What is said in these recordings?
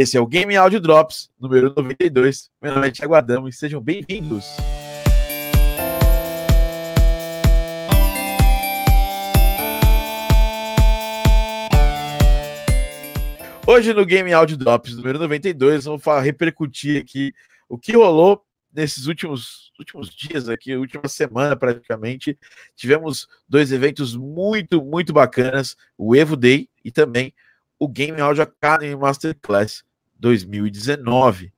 Esse é o Game Audio Drops, número 92. Meu nome é Thiago Adamo e sejam bem-vindos. Hoje no Game Audio Drops número 92, vamos falar, repercutir aqui o que rolou nesses últimos, últimos dias aqui, última semana praticamente. Tivemos dois eventos muito, muito bacanas, o Evo Day e também o Game Audio Academy Masterclass 2019.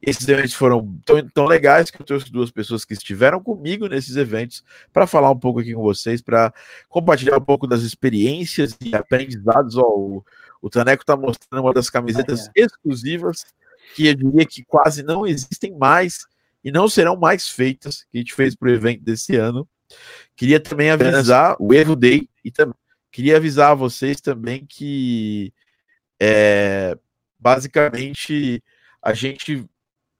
Esses eventos foram tão, tão legais que eu trouxe duas pessoas que estiveram comigo nesses eventos para falar um pouco aqui com vocês, para compartilhar um pouco das experiências e aprendizados. Ó, o, o Taneco está mostrando uma das camisetas é. exclusivas que eu diria que quase não existem mais e não serão mais feitas que a gente fez para o evento desse ano. Queria também avisar o Evo Day e também queria avisar vocês também que é, basicamente a gente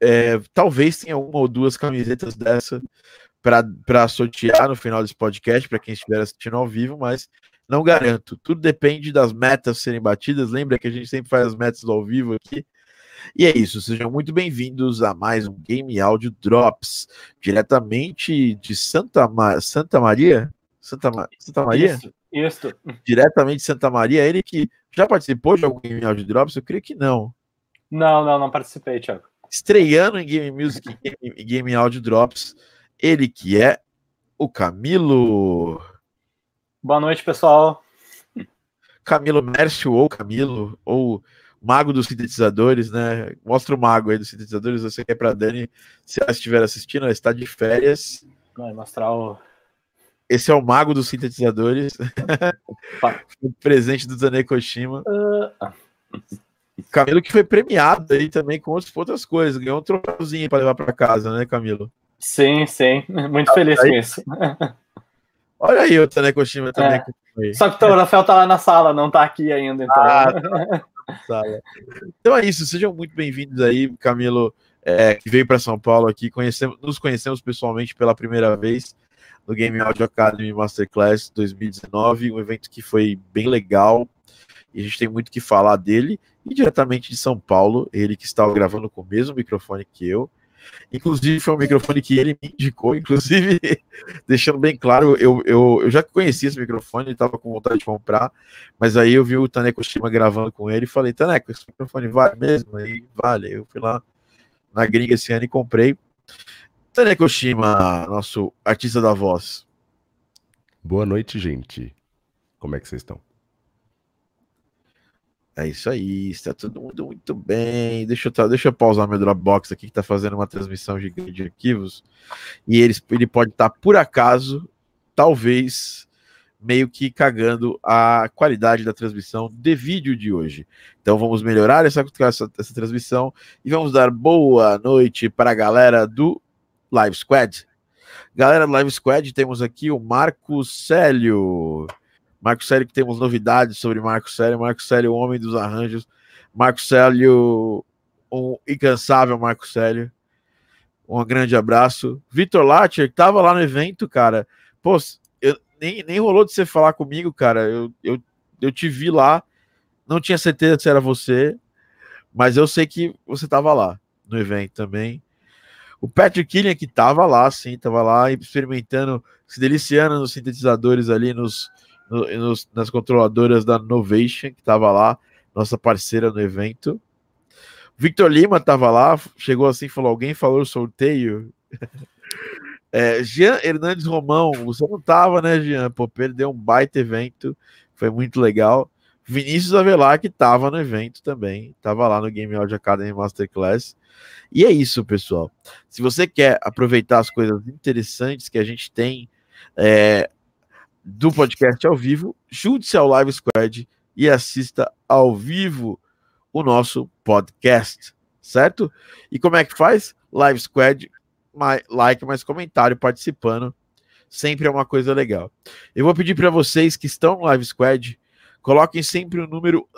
é, talvez tenha uma ou duas camisetas dessa para sortear no final desse podcast para quem estiver assistindo ao vivo, mas não garanto. Tudo depende das metas serem batidas. Lembra que a gente sempre faz as metas ao vivo aqui. E é isso, sejam muito bem-vindos a mais um Game Audio Drops, diretamente de Santa, Ma Santa Maria? Santa, Ma Santa Maria? Isso, isso. Diretamente de Santa Maria, ele que já participou de algum Game Audio Drops? Eu creio que não. Não, não, não participei, Thiago. Estreando em Game Music e Game Audio Drops, ele que é o Camilo. Boa noite, pessoal. Camilo Mércio ou Camilo, ou mago dos sintetizadores, né? Mostra o mago aí dos sintetizadores. Você quer para Dani, se ela estiver assistindo, ela está de férias. Vai mostrar o. Esse é o mago dos sintetizadores. o presente do Zane Koshima. Uh... Camilo que foi premiado aí também com outras coisas. Ganhou um troféuzinho para levar para casa, né, Camilo? Sim, sim. Muito ah, feliz aí. com isso. Olha aí o Zane Koshima também. É. Só que o troféu tá lá na sala, não tá aqui ainda. Então. Ah, tá. Então é isso, sejam muito bem-vindos aí, Camilo, é, que veio para São Paulo aqui, conhecemos, nos conhecemos pessoalmente pela primeira vez no Game Audio Academy Masterclass 2019, um evento que foi bem legal, e a gente tem muito que falar dele, e diretamente de São Paulo, ele que estava gravando com o mesmo microfone que eu, Inclusive, foi um microfone que ele me indicou, inclusive, deixando bem claro, eu, eu, eu já conhecia esse microfone, estava com vontade de comprar, mas aí eu vi o Taneco Shima gravando com ele e falei, Taneco, esse microfone vale mesmo? Aí vale. Eu fui lá na gringa esse ano e comprei. Taneco Shima, nosso artista da voz. Boa noite, gente. Como é que vocês estão? É isso aí, está tudo muito, muito bem. Deixa eu, deixa eu pausar meu Dropbox aqui, que está fazendo uma transmissão gigante de arquivos. E ele, ele pode estar, tá, por acaso, talvez, meio que cagando a qualidade da transmissão de vídeo de hoje. Então vamos melhorar essa, essa, essa transmissão e vamos dar boa noite para a galera do Live Squad. Galera do Live Squad, temos aqui o Marco Célio. Marco Célio, que temos novidades sobre Marco Célio. Marco Célio, o homem dos arranjos. Marco Célio, um incansável Marco Célio. Um grande abraço. Vitor Latter, que tava lá no evento, cara. Pô, eu, nem, nem rolou de você falar comigo, cara. Eu, eu, eu te vi lá. Não tinha certeza se era você, mas eu sei que você tava lá no evento também. O Patrick Killian, que tava lá, sim, tava lá experimentando, se deliciando nos sintetizadores ali, nos, no, nos, nas controladoras da Novation, que estava lá, nossa parceira no evento. Victor Lima estava lá, chegou assim falou: alguém falou sorteio? é, Jean Hernandes Romão, você não estava, né, Jean? Pô, perdeu um baita evento, foi muito legal. Vinícius Avelar, que estava no evento também, estava lá no Game Audio Academy Masterclass. E é isso, pessoal. Se você quer aproveitar as coisas interessantes que a gente tem é, do podcast ao vivo, junte-se ao Live Squad e assista ao vivo o nosso podcast, certo? E como é que faz? Live Squad, mais, like, mais comentário, participando. Sempre é uma coisa legal. Eu vou pedir para vocês que estão no Live Squad, coloquem sempre o um número,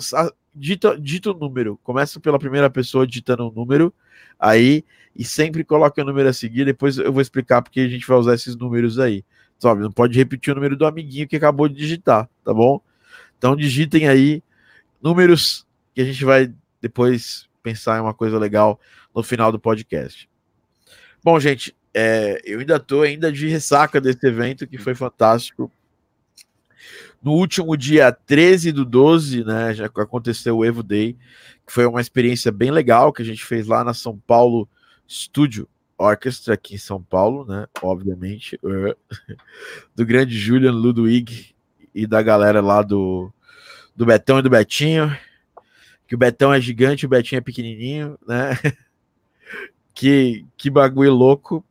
dita, dita o número. Começa pela primeira pessoa digitando o um número aí e sempre coloque o número a seguir. Depois eu vou explicar porque a gente vai usar esses números aí. Sabe? Não pode repetir o número do amiguinho que acabou de digitar, tá bom? Então digitem aí números que a gente vai depois pensar em uma coisa legal no final do podcast. Bom, gente, é, eu ainda estou ainda de ressaca desse evento que foi fantástico. No último dia 13 do 12, né, já aconteceu o Evo Day, que foi uma experiência bem legal que a gente fez lá na São Paulo Studio Orchestra, aqui em São Paulo, né, obviamente, do grande Julian Ludwig e da galera lá do, do Betão e do Betinho, que o Betão é gigante, o Betinho é pequenininho, né, que, que bagulho louco,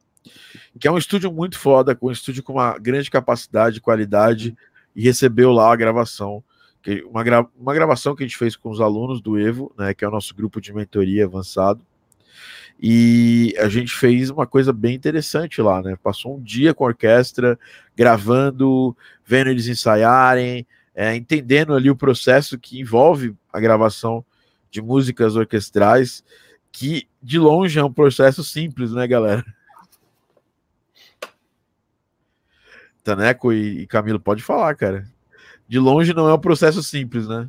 que é um estúdio muito foda, um estúdio com uma grande capacidade, qualidade, e recebeu lá a gravação, que uma, gra uma gravação que a gente fez com os alunos do Evo, né, que é o nosso grupo de mentoria avançado. E a gente fez uma coisa bem interessante lá, né? Passou um dia com a orquestra, gravando, vendo eles ensaiarem, é, entendendo ali o processo que envolve a gravação de músicas orquestrais, que de longe é um processo simples, né, galera? Taneco e, e Camilo, pode falar, cara. De longe não é um processo simples, né?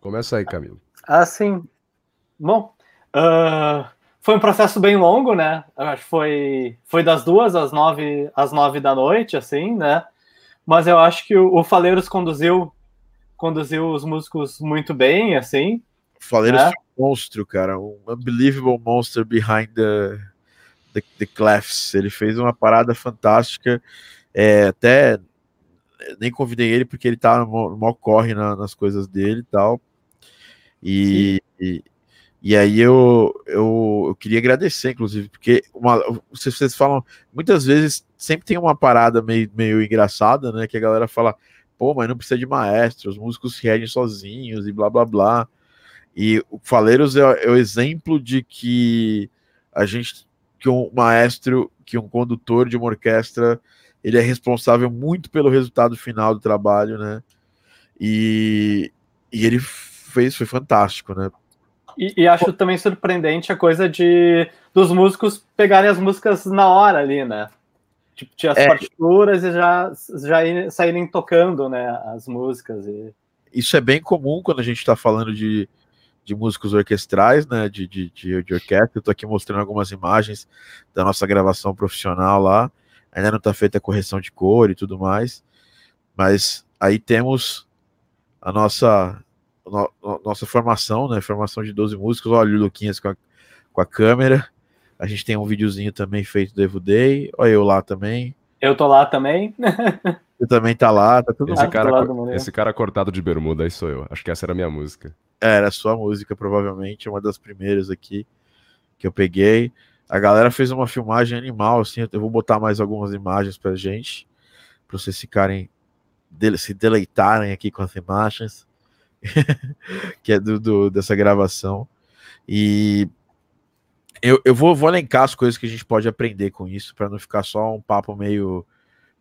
Começa aí, Camilo. Ah, sim. Bom, uh, foi um processo bem longo, né? Acho que foi, foi das duas às nove, às nove da noite, assim, né? Mas eu acho que o, o Faleiros conduziu, conduziu os músicos muito bem, assim. Faleiros né? um monstro, cara. Um unbelievable monster behind the, the, the clefs. Ele fez uma parada fantástica. É, até nem convidei ele porque ele tá no maior corre na, nas coisas dele e tal. E, e, e, aí eu, eu, eu, queria agradecer, inclusive, porque uma, vocês, vocês falam, muitas vezes sempre tem uma parada meio, meio engraçada, né? Que a galera fala, pô, mas não precisa de maestro, os músicos se regem sozinhos e blá blá blá. E o Faleiros é, é o exemplo de que a gente, que um maestro, que um condutor de uma orquestra ele é responsável muito pelo resultado final do trabalho, né? E, e ele fez, foi fantástico, né? E, e, acho também surpreendente a coisa de dos músicos pegarem as músicas na hora ali, né? Tipo, tinha as é, partituras e já, já saírem tocando, né? As músicas. E... Isso é bem comum quando a gente está falando de, de músicos orquestrais, né? De, de, de, de orquestra. Eu tô aqui mostrando algumas imagens da nossa gravação profissional lá ainda não está feita a correção de cor e tudo mais, mas aí temos a nossa no, nossa formação, né, formação de 12 músicos, olha o Luquinhas com a, com a câmera, a gente tem um videozinho também feito do Evo Day, olha eu lá também. Eu tô lá também. Você também tá lá, tá tudo esse cara, esse cara cortado de bermuda aí sou eu. Acho que essa era a minha música. Era a sua música, provavelmente, uma das primeiras aqui que eu peguei. A galera fez uma filmagem animal, assim. Eu vou botar mais algumas imagens pra gente, pra vocês ficarem se deleitarem aqui com as imagens que é do, do, dessa gravação. E eu, eu vou, vou elencar as coisas que a gente pode aprender com isso, para não ficar só um papo meio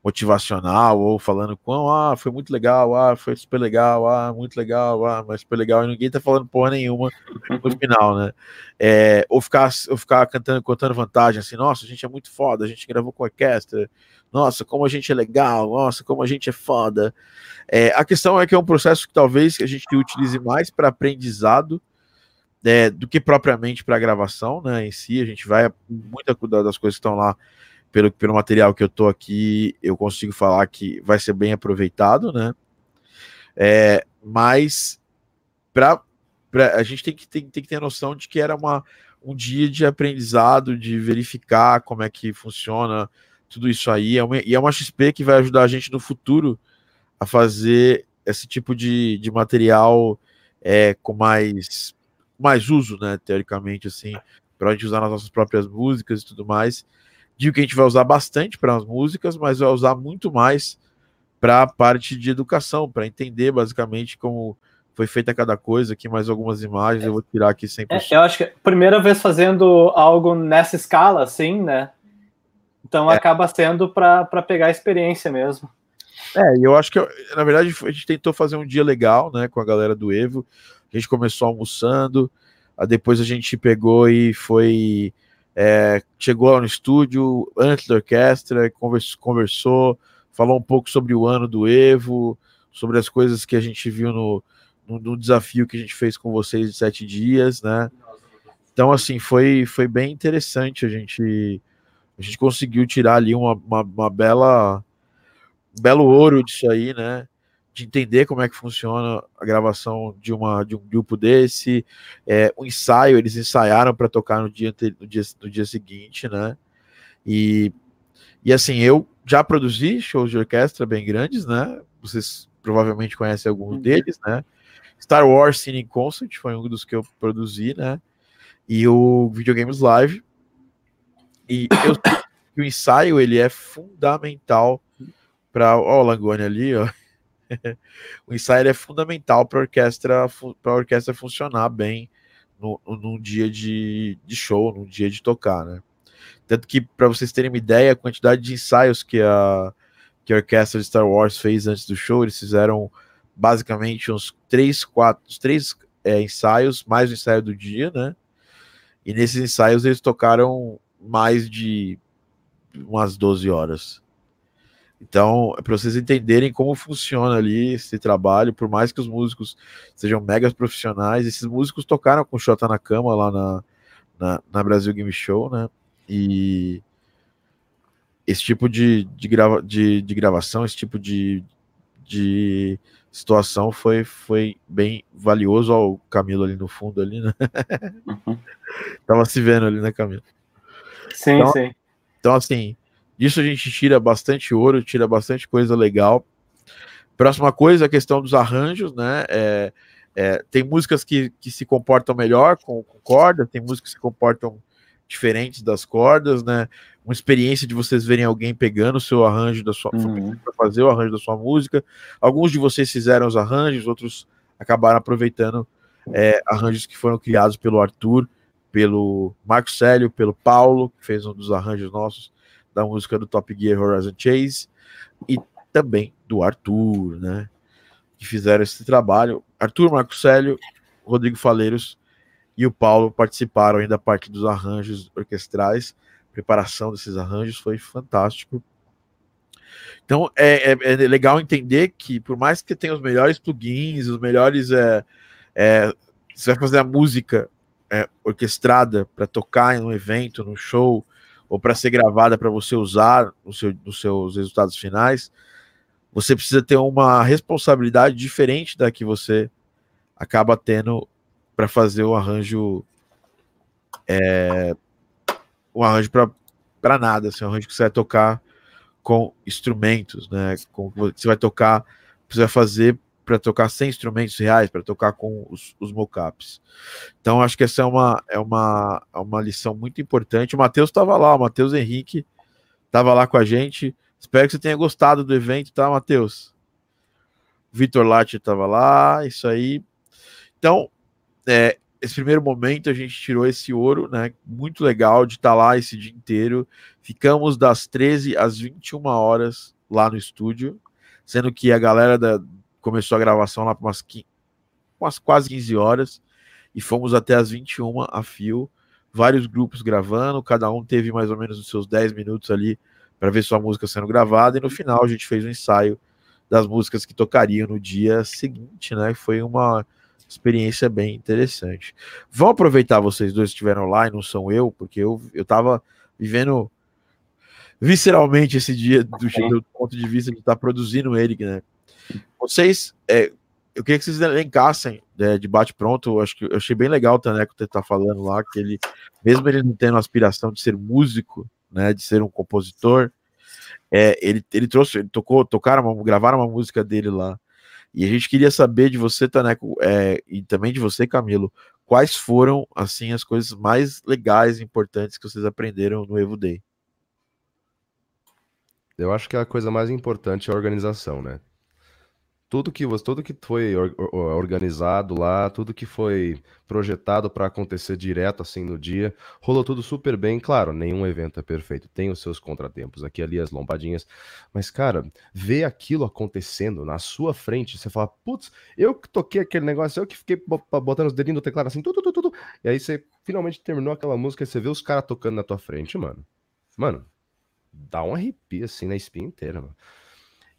motivacional ou falando quão ah, foi muito legal, ah, foi super legal, ah, muito legal, ah, mas super legal, e ninguém tá falando porra nenhuma no final, né? É, ou ficar, ou ficar cantando, contando vantagem, assim, nossa, a gente é muito foda, a gente gravou com orquestra, nossa, como a gente é legal, nossa, como a gente é foda. É, a questão é que é um processo que talvez a gente utilize mais para aprendizado é, do que propriamente para gravação, né? Em si, a gente vai muita das coisas que estão lá pelo, pelo material que eu tô aqui, eu consigo falar que vai ser bem aproveitado, né? É, mas pra, pra, a gente tem que, tem, tem que ter a noção de que era uma, um dia de aprendizado, de verificar como é que funciona tudo isso aí. É uma, e é uma XP que vai ajudar a gente no futuro a fazer esse tipo de, de material é, com mais, mais uso, né? Teoricamente, assim, para a gente usar nas nossas próprias músicas e tudo mais. Digo que a gente vai usar bastante para as músicas, mas vai usar muito mais para a parte de educação, para entender basicamente como foi feita cada coisa. Aqui mais algumas imagens, eu vou tirar aqui sempre. É, eu acho que é a primeira vez fazendo algo nessa escala, assim, né? Então é. acaba sendo para pegar a experiência mesmo. É, eu acho que, na verdade, a gente tentou fazer um dia legal, né, com a galera do Evo. A gente começou almoçando, depois a gente pegou e foi é, chegou lá no estúdio antes da orquestra, conversou, falou um pouco sobre o ano do Evo, sobre as coisas que a gente viu no, no, no, desafio que a gente fez com vocês de sete dias, né? Então, assim, foi, foi bem interessante. A gente, a gente conseguiu tirar ali uma, uma, uma bela um belo ouro disso aí, né? De entender como é que funciona a gravação de, uma, de um grupo desse. É, o ensaio, eles ensaiaram para tocar no dia, no, dia, no dia seguinte, né? E, e assim, eu já produzi shows de orquestra bem grandes, né? Vocês provavelmente conhecem alguns uhum. deles, né? Star Wars Cine Concert foi um dos que eu produzi, né? E o Videogames Live. E eu o ensaio ele é fundamental para o Langoni ali, ó. o ensaio é fundamental para a orquestra orquestra funcionar bem no, num dia de, de show, num dia de tocar, né? Tanto que, para vocês terem uma ideia, a quantidade de ensaios que a, que a orquestra de Star Wars fez antes do show, eles fizeram basicamente uns três, quatro, três é, ensaios, mais o ensaio do dia, né? E nesses ensaios eles tocaram mais de umas 12 horas. Então, é para vocês entenderem como funciona ali esse trabalho, por mais que os músicos sejam mega profissionais, esses músicos tocaram com o Xota na cama lá na, na, na Brasil Game Show, né? E esse tipo de, de, grava, de, de gravação, esse tipo de, de situação foi, foi bem valioso. Ó, o Camilo ali no fundo ali, né? Uhum. Tava se vendo ali, né, Camilo? Sim, então, sim. Então, assim, disso a gente tira bastante ouro, tira bastante coisa legal. Próxima coisa, a questão dos arranjos, né? É, é, tem músicas que, que se comportam melhor com, com corda, tem músicas que se comportam diferentes das cordas, né? Uma experiência de vocês verem alguém pegando o seu arranjo da sua uhum. para fazer o arranjo da sua música. Alguns de vocês fizeram os arranjos, outros acabaram aproveitando é, arranjos que foram criados pelo Arthur, pelo Marco Célio, pelo Paulo, que fez um dos arranjos nossos da música do Top Gear Horizon Chase, e também do Arthur, né? Que fizeram esse trabalho. Arthur, Marco Célio, Rodrigo Faleiros e o Paulo participaram ainda da parte dos arranjos orquestrais, preparação desses arranjos foi fantástico. Então é, é, é, legal entender que por mais que tenha os melhores plugins, os melhores é, é você vai fazer a música é, orquestrada para tocar em um evento, num show, ou para ser gravada para você usar no seu, nos seus resultados finais, você precisa ter uma responsabilidade diferente da que você acaba tendo para fazer o arranjo é, um arranjo para nada, assim, um arranjo que você vai tocar com instrumentos, né? Com, você vai tocar, você vai fazer para tocar sem instrumentos reais, para tocar com os, os mockups. Então, acho que essa é uma, é uma, é uma lição muito importante. O Matheus estava lá, o Matheus Henrique estava lá com a gente. Espero que você tenha gostado do evento, tá, Matheus? Vitor Latti estava lá, isso aí. Então, é, esse primeiro momento a gente tirou esse ouro, né? Muito legal de estar tá lá esse dia inteiro. Ficamos das 13 às 21 horas lá no estúdio, sendo que a galera da, começou a gravação lá para umas, umas quase 15 horas e fomos até as 21 a fio. Vários grupos gravando, cada um teve mais ou menos os seus 10 minutos ali para ver sua música sendo gravada e no final a gente fez um ensaio das músicas que tocariam no dia seguinte, né? Foi uma experiência bem interessante. Vão aproveitar vocês dois que estiveram lá e não são eu, porque eu, eu tava vivendo visceralmente esse dia do, do ponto de vista de estar tá produzindo ele, né? Vocês, é, eu queria que vocês elencassem é, de bate-pronto. Acho que eu achei bem legal o Taneco ter tá falando lá que ele, mesmo ele não tendo aspiração de ser músico, né, de ser um compositor, é, ele, ele trouxe, ele tocou, tocaram, uma, gravaram uma música dele lá. E a gente queria saber de você, Taneco, é, e também de você, Camilo, quais foram, assim, as coisas mais legais e importantes que vocês aprenderam no Evo Day? Eu acho que a coisa mais importante é a organização, né? Tudo que tudo que foi organizado lá, tudo que foi projetado para acontecer direto assim no dia, rolou tudo super bem. Claro, nenhum evento é perfeito, tem os seus contratempos, aqui ali as lombadinhas, mas cara, ver aquilo acontecendo na sua frente, você fala, putz, eu que toquei aquele negócio, eu que fiquei botando os dedinhos no teclado assim, tudo, tudo, tudo, e aí você finalmente terminou aquela música e você vê os caras tocando na tua frente, mano. Mano, dá um arrepio assim na espinha inteira, mano.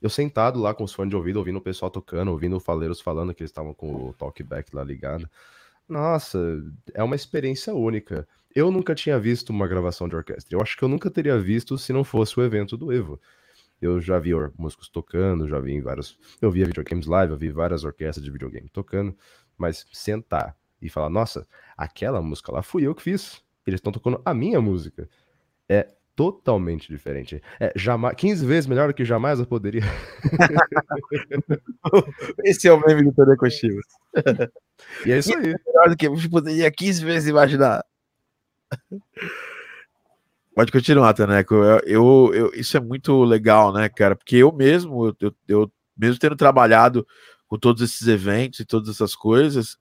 Eu sentado lá com os fones de ouvido, ouvindo o pessoal tocando, ouvindo o Faleiros falando que eles estavam com o talkback lá ligado. Nossa, é uma experiência única. Eu nunca tinha visto uma gravação de orquestra. Eu acho que eu nunca teria visto se não fosse o evento do Evo. Eu já vi músicos tocando, já vi em vários. Eu via videogames live, eu vi várias orquestras de videogame tocando, mas sentar e falar, nossa, aquela música lá fui eu que fiz. Eles estão tocando a minha música. É totalmente diferente. É jamais, 15 vezes melhor do que jamais eu poderia. Esse é o meme do Tadeu Cochilo. E é isso aí. Melhor do que eu poderia 15 vezes imaginar. Pode continuar, Taneco. Eu, eu, eu, isso é muito legal, né, cara? Porque eu mesmo, eu, eu, eu, mesmo tendo trabalhado com todos esses eventos e todas essas coisas,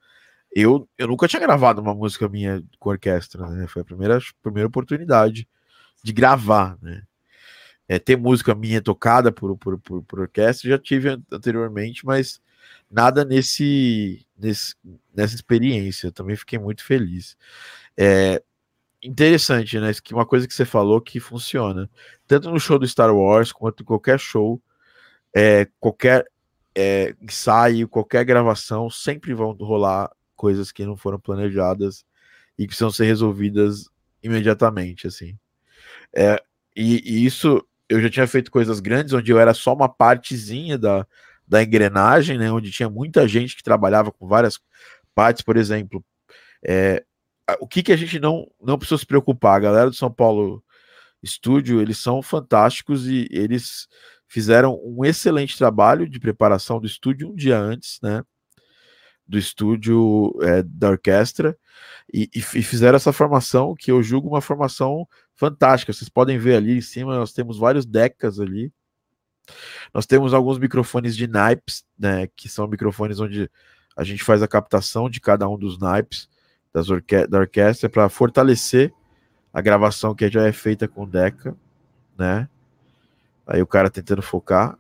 eu, eu nunca tinha gravado uma música minha com orquestra, né? Foi a primeira, primeira oportunidade de gravar, né? É, ter música minha tocada por, por, por, por orquestra já tive anteriormente, mas nada nesse, nesse nessa experiência. Eu também fiquei muito feliz. É, interessante, né? Que uma coisa que você falou que funciona. Tanto no show do Star Wars, quanto em qualquer show, é, qualquer é, ensaio, qualquer gravação, sempre vão rolar coisas que não foram planejadas e que precisam ser resolvidas imediatamente, assim. É, e, e, isso, eu já tinha feito coisas grandes, onde eu era só uma partezinha da, da engrenagem, né? Onde tinha muita gente que trabalhava com várias partes, por exemplo. É, o que, que a gente não, não precisa se preocupar? A galera do São Paulo Estúdio, eles são fantásticos e eles fizeram um excelente trabalho de preparação do estúdio um dia antes, né? Do estúdio é, da orquestra e, e, fizeram essa formação que eu julgo uma formação fantástica. Vocês podem ver ali em cima, nós temos vários decas ali. Nós temos alguns microfones de naipes, né? Que são microfones onde a gente faz a captação de cada um dos naipes das orque da orquestra para fortalecer a gravação que já é feita com Deca, né? Aí o cara tentando focar.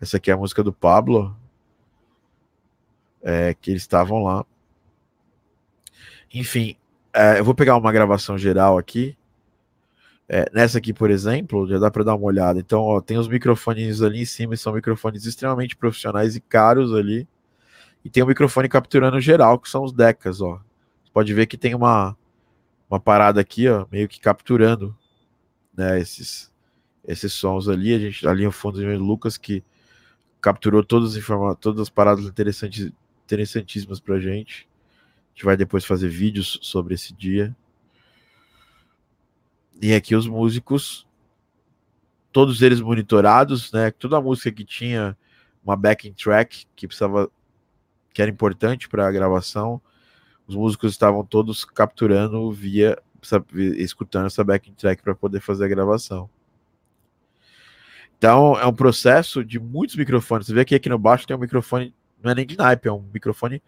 Essa aqui é a música do Pablo, é, que eles estavam lá. Enfim, é, eu vou pegar uma gravação geral aqui. É, nessa aqui, por exemplo, já dá para dar uma olhada. Então, ó, tem os microfones ali em cima, são microfones extremamente profissionais e caros ali. E tem o microfone capturando geral, que são os decas, ó pode ver que tem uma, uma parada aqui, ó, meio que capturando né, esses, esses sons ali. A gente ali no fundo o Lucas que capturou todas as informações, todas as paradas interessantes, interessantíssimas pra gente. A gente vai depois fazer vídeos sobre esse dia. E aqui os músicos, todos eles monitorados, né? Toda a música que tinha uma backing track que precisava, que era importante para a gravação, os músicos estavam todos capturando via escutando essa backing track para poder fazer a gravação. Então é um processo de muitos microfones. Você vê que aqui no baixo tem um microfone, não é nem de naipe, é um microfone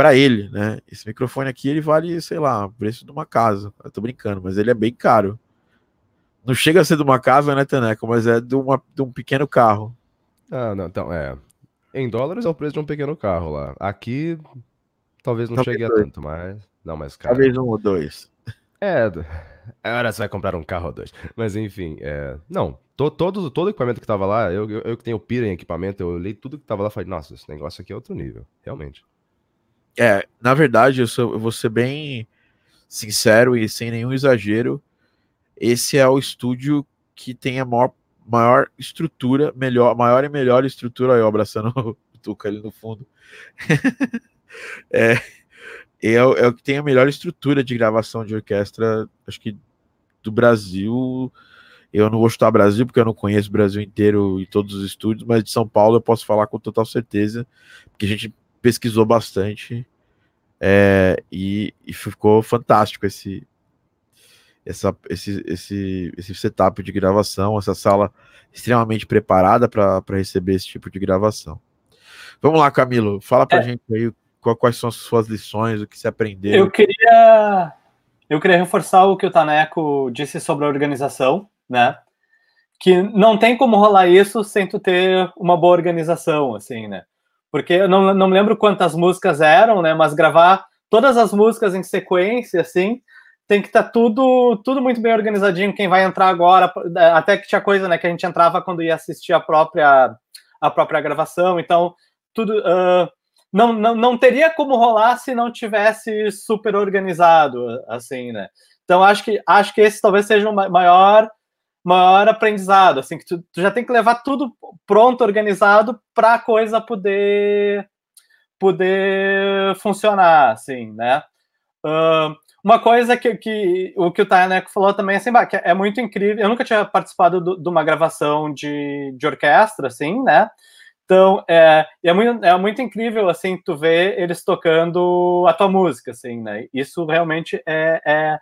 para ele, né? Esse microfone aqui ele vale, sei lá, o preço de uma casa. Eu tô brincando, mas ele é bem caro. Não chega a ser de uma casa, né, Taneco? Mas é de, uma, de um pequeno carro. Ah, não, então, é. Em dólares é o preço de um pequeno carro lá. Aqui Talvez não Talvez chegue dois. a tanto, mas. Não, mas cara. Talvez um ou dois. É. Agora você vai comprar um carro ou dois. Mas enfim, é... não. To, todo, todo equipamento que tava lá, eu, eu, eu que tenho pira em equipamento, eu olhei tudo que tava lá e falei, nossa, esse negócio aqui é outro nível, realmente. É, na verdade, eu, sou, eu vou ser bem sincero e sem nenhum exagero. Esse é o estúdio que tem a maior, maior estrutura, melhor, maior e melhor estrutura. Aí, eu abraçando o Tuca ali no fundo. é, é, é o que tem a melhor estrutura de gravação de orquestra, acho que do Brasil. Eu não vou chutar Brasil, porque eu não conheço o Brasil inteiro e todos os estúdios, mas de São Paulo eu posso falar com total certeza, porque a gente pesquisou bastante é, e, e, ficou fantástico esse, essa, esse, esse, esse setup de gravação, essa sala extremamente preparada para receber esse tipo de gravação. Vamos lá, Camilo, fala para é. gente aí quais são as suas lições, o que você aprendeu. Eu queria, eu queria reforçar o que o Taneco disse sobre a organização, né? Que não tem como rolar isso sem tu ter uma boa organização, assim, né? Porque eu não, não lembro quantas músicas eram, né? Mas gravar todas as músicas em sequência, assim, tem que estar tá tudo, tudo muito bem organizadinho. Quem vai entrar agora, até que tinha coisa, né? Que a gente entrava quando ia assistir a própria, a própria gravação. Então, tudo. Uh, não, não, não teria como rolar se não tivesse super organizado, assim, né? Então acho que acho que esse talvez seja o maior maior aprendizado, assim, que tu, tu já tem que levar tudo pronto, organizado para a coisa poder poder funcionar, assim, né? Uh, uma coisa que, que o que o Tayaneco falou também, assim, que é muito incrível. Eu nunca tinha participado de uma gravação de, de orquestra, assim, né? Então, é, é, muito, é muito incrível, assim, tu ver eles tocando a tua música, assim, né? Isso realmente é, é,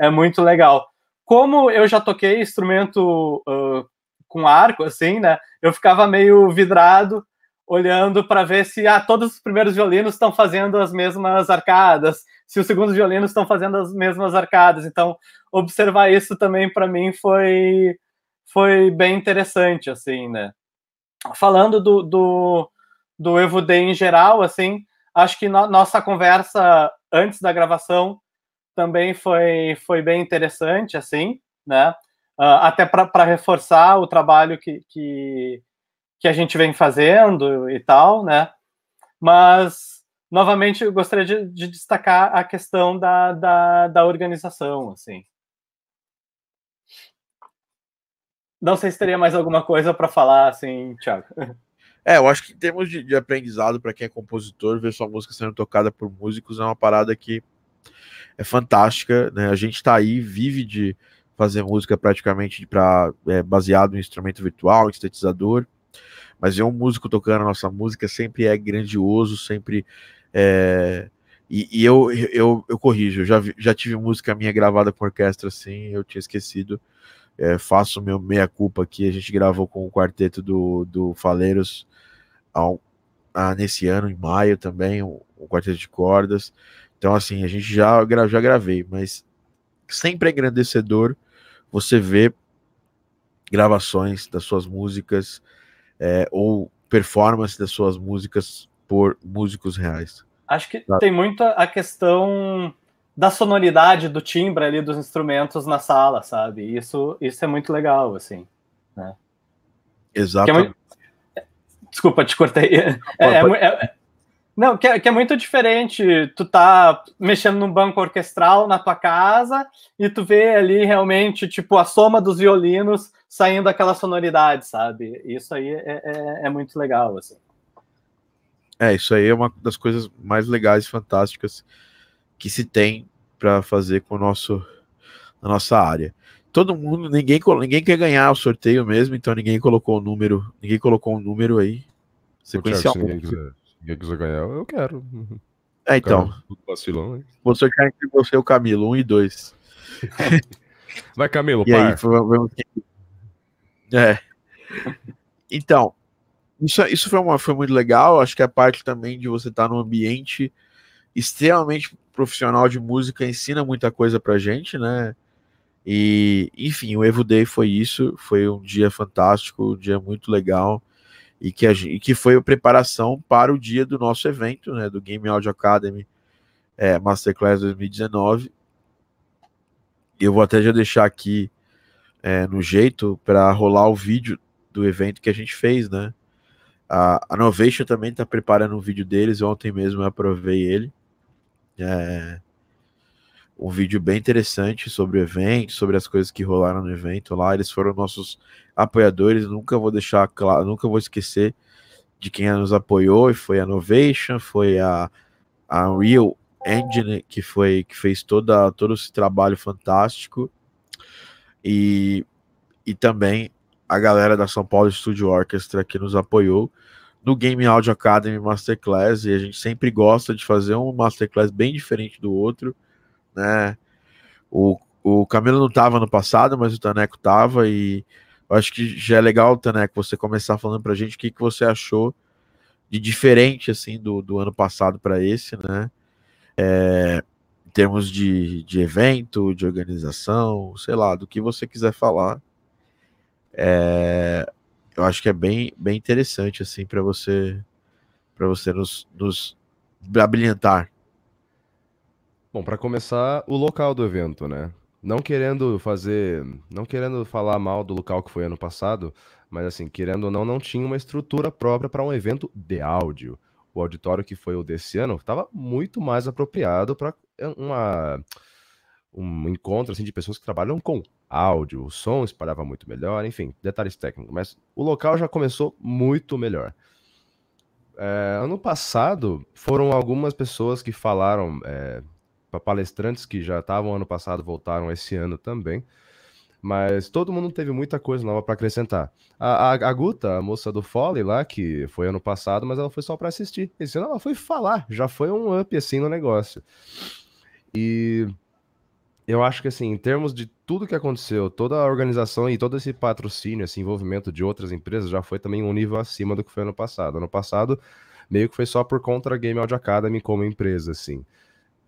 é muito legal. Como eu já toquei instrumento uh, com arco, assim, né? Eu ficava meio vidrado olhando para ver se ah, todos os primeiros violinos estão fazendo as mesmas arcadas, se os segundos violinos estão fazendo as mesmas arcadas. Então, observar isso também para mim foi foi bem interessante, assim, né? falando do, do, do Evo Day em geral, assim, acho que no, nossa conversa antes da gravação também foi, foi bem interessante, assim, né? Uh, até para reforçar o trabalho que, que, que a gente vem fazendo e tal, né? Mas, novamente, eu gostaria de, de destacar a questão da, da, da organização, assim. Não sei se teria mais alguma coisa para falar, assim, Thiago. É, eu acho que em termos de, de aprendizado para quem é compositor, ver sua música sendo tocada por músicos é uma parada que é fantástica, né? A gente está aí, vive de fazer música praticamente pra, é, baseado em instrumento virtual, em sintetizador, mas ver um músico tocando a nossa música sempre é grandioso, sempre é... E, e eu, eu, eu corrijo, já, já tive música minha gravada com orquestra assim, eu tinha esquecido é, faço meu meia-culpa aqui. A gente gravou com o quarteto do, do Faleiros ao, a, nesse ano, em maio também, o, o, quarteto de cordas. Então, assim, a gente já, já gravei, mas sempre é engrandecedor você ver gravações das suas músicas é, ou performance das suas músicas por músicos reais. Acho que tá. tem muito a questão da sonoridade do timbre ali dos instrumentos na sala, sabe? Isso, isso é muito legal, assim. Né? Exato. É muito... Desculpa, te cortei. É, é, é, não, que é, que é, muito diferente. Tu tá mexendo num banco orquestral na tua casa e tu vê ali realmente, tipo, a soma dos violinos saindo aquela sonoridade, sabe? Isso aí é, é, é muito legal, assim. É, isso aí é uma das coisas mais legais, fantásticas que se tem para fazer com o nosso a nossa área. Todo mundo, ninguém, ninguém quer ganhar o sorteio mesmo, então ninguém colocou o número, ninguém colocou um número aí sequencial. Ninguém quiser, ganhar, eu quero. É, então. Vacilão, Vou sortear entre você e o Camilo, um e dois. Vai, Camilo, e par. aí, vamos... É. Então, isso, isso foi, uma, foi muito legal. Acho que a parte também de você estar tá num ambiente extremamente profissional de música ensina muita coisa pra gente, né? E, enfim, o Evo Day foi isso, foi um dia fantástico, um dia muito legal, e que, a, e que foi a preparação para o dia do nosso evento, né, do Game Audio Academy é, Masterclass 2019. Eu vou até já deixar aqui é, no jeito para rolar o vídeo do evento que a gente fez, né? A, a Novation também está preparando um vídeo deles, ontem mesmo eu aprovei ele. É, um vídeo bem interessante sobre o evento, sobre as coisas que rolaram no evento lá. Eles foram nossos apoiadores. Nunca vou deixar claro, nunca vou esquecer de quem nos apoiou. E foi a Novation, foi a, a Unreal Engine que foi que fez toda todo esse trabalho fantástico. E, e também a galera da São Paulo Studio Orchestra que nos apoiou no Game Audio Academy Masterclass e a gente sempre gosta de fazer um Masterclass bem diferente do outro, né? O, o Camilo não estava no passado, mas o Taneco estava e eu acho que já é legal, Taneco, você começar falando para a gente o que, que você achou de diferente assim do, do ano passado para esse, né? É, em termos de, de evento, de organização, sei lá, do que você quiser falar. É, eu acho que é bem, bem interessante assim para você para você nos, nos abrilhantar. Bom, para começar, o local do evento, né? Não querendo fazer, não querendo falar mal do local que foi ano passado, mas assim, querendo ou não, não tinha uma estrutura própria para um evento de áudio. o auditório que foi o desse ano estava muito mais apropriado para uma um encontro assim de pessoas que trabalham com áudio, o som espalhava muito melhor, enfim, detalhes técnicos, mas o local já começou muito melhor. É, ano passado foram algumas pessoas que falaram é, para palestrantes que já estavam ano passado voltaram esse ano também mas todo mundo teve muita coisa nova para acrescentar. A, a, a, Guta, a moça do Foley lá, que foi ano passado, mas ela foi só para assistir. Esse ano ela foi falar, já foi um up assim no negócio. E eu acho que assim, em termos de tudo que aconteceu, toda a organização e todo esse patrocínio, esse envolvimento de outras empresas já foi também um nível acima do que foi ano passado. Ano passado, meio que foi só por conta da Game Audio Academy como empresa, assim.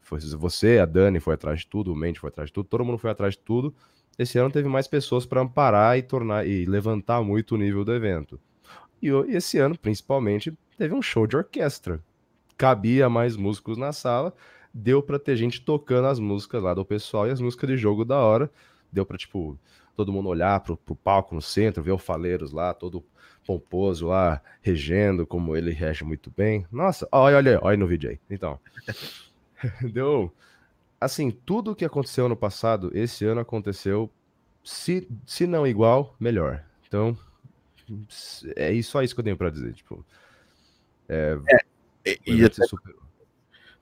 Foi você, a Dani foi atrás de tudo, o Mendes foi atrás de tudo, todo mundo foi atrás de tudo esse ano teve mais pessoas para amparar e tornar e levantar muito o nível do evento. E esse ano, principalmente, teve um show de orquestra. Cabia mais músicos na sala, deu para ter gente tocando as músicas lá do pessoal e as músicas de jogo da hora. Deu para tipo todo mundo olhar pro, pro palco no centro, ver o Faleiros lá, todo pomposo lá, regendo, como ele rege muito bem. Nossa, olha, olha, olha no vídeo aí. Então, deu assim, tudo o que aconteceu no passado, esse ano aconteceu, se, se não igual, melhor. Então, é só isso que eu tenho para dizer. Tipo, é, é e até, super...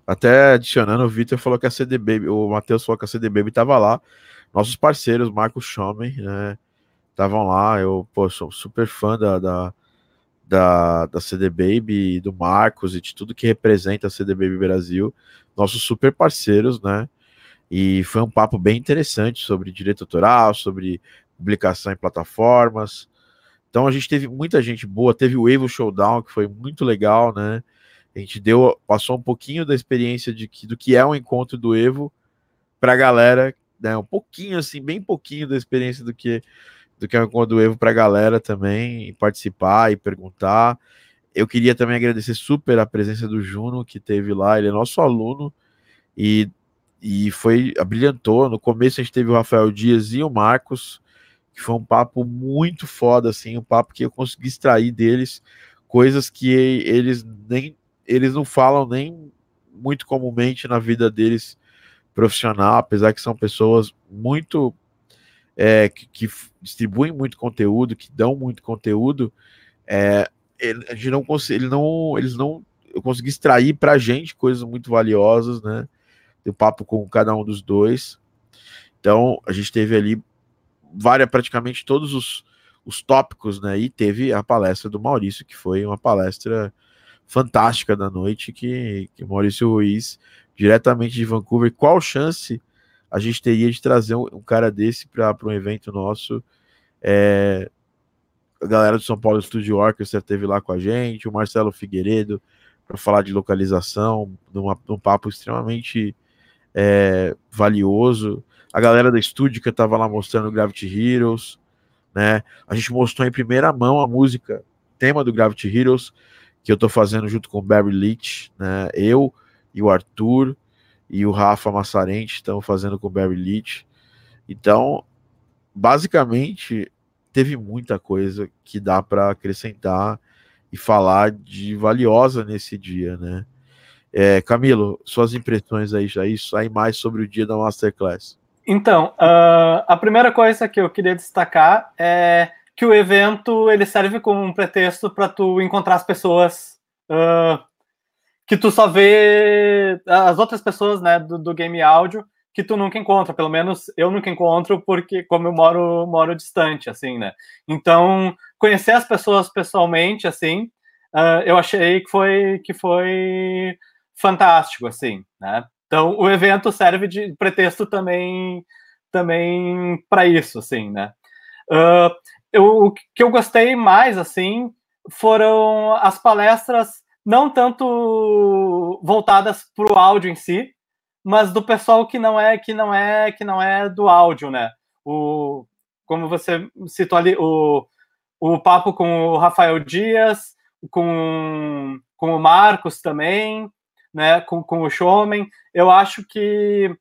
até, adicionando, o Vitor falou que a CD Baby, o Matheus falou que a CD Baby tava lá. Nossos parceiros, Marcos Schomen, né? Estavam lá. Eu, pô, sou super fã da, da, da, da CD Baby, do Marcos e de tudo que representa a CD Baby Brasil nossos super parceiros, né? E foi um papo bem interessante sobre direito autoral, sobre publicação em plataformas. Então a gente teve muita gente boa, teve o Evo Showdown, que foi muito legal, né? A gente deu, passou um pouquinho da experiência de que, do que é um encontro do Evo para a galera, né? Um pouquinho assim, bem pouquinho da experiência do que do que do Evo para a galera também participar e perguntar. Eu queria também agradecer super a presença do Juno, que teve lá, ele é nosso aluno e, e foi, brilhantou. No começo a gente teve o Rafael Dias e o Marcos, que foi um papo muito foda, assim, um papo que eu consegui extrair deles coisas que eles nem eles não falam nem muito comumente na vida deles profissional, apesar que são pessoas muito é, que, que, distribuem muito conteúdo, que dão muito conteúdo, é, ele, a gente não ele não, eles não, eu consegui extrair para a gente coisas muito valiosas, né? Deu papo com cada um dos dois. Então, a gente teve ali várias, praticamente todos os, os tópicos, né? E teve a palestra do Maurício, que foi uma palestra fantástica da noite, que, que Maurício Ruiz, diretamente de Vancouver, qual chance a gente teria de trazer um, um cara desse para um evento nosso? É, a galera do São Paulo Studio Orchestra teve lá com a gente, o Marcelo Figueiredo, para falar de localização, numa, num papo extremamente é, valioso. A galera da estúdio que estava lá mostrando Gravity Heroes, né? A gente mostrou em primeira mão a música, tema do Gravity Heroes, que eu estou fazendo junto com o Barry Leach, né? Eu e o Arthur e o Rafa Massarente estão fazendo com o Barry Leach. Então, basicamente, teve muita coisa que dá para acrescentar e falar de valiosa nesse dia, né? É, Camilo, suas impressões aí já isso aí mais sobre o dia da Masterclass. Então, uh, a primeira coisa que eu queria destacar é que o evento ele serve como um pretexto para tu encontrar as pessoas uh, que tu só vê as outras pessoas, né, do, do game áudio que tu nunca encontra, pelo menos eu nunca encontro porque como eu moro moro distante assim, né? Então, conhecer as pessoas pessoalmente assim, uh, eu achei que foi que foi fantástico assim, né? Então, o evento serve de pretexto também também para isso, assim, né? Uh, eu, o que eu gostei mais, assim, foram as palestras não tanto voltadas para o áudio em si, mas do pessoal que não é que não é que não é do áudio, né? O como você citou ali o, o papo com o Rafael Dias, com, com o Marcos também, né? Com, com o Showman, eu acho que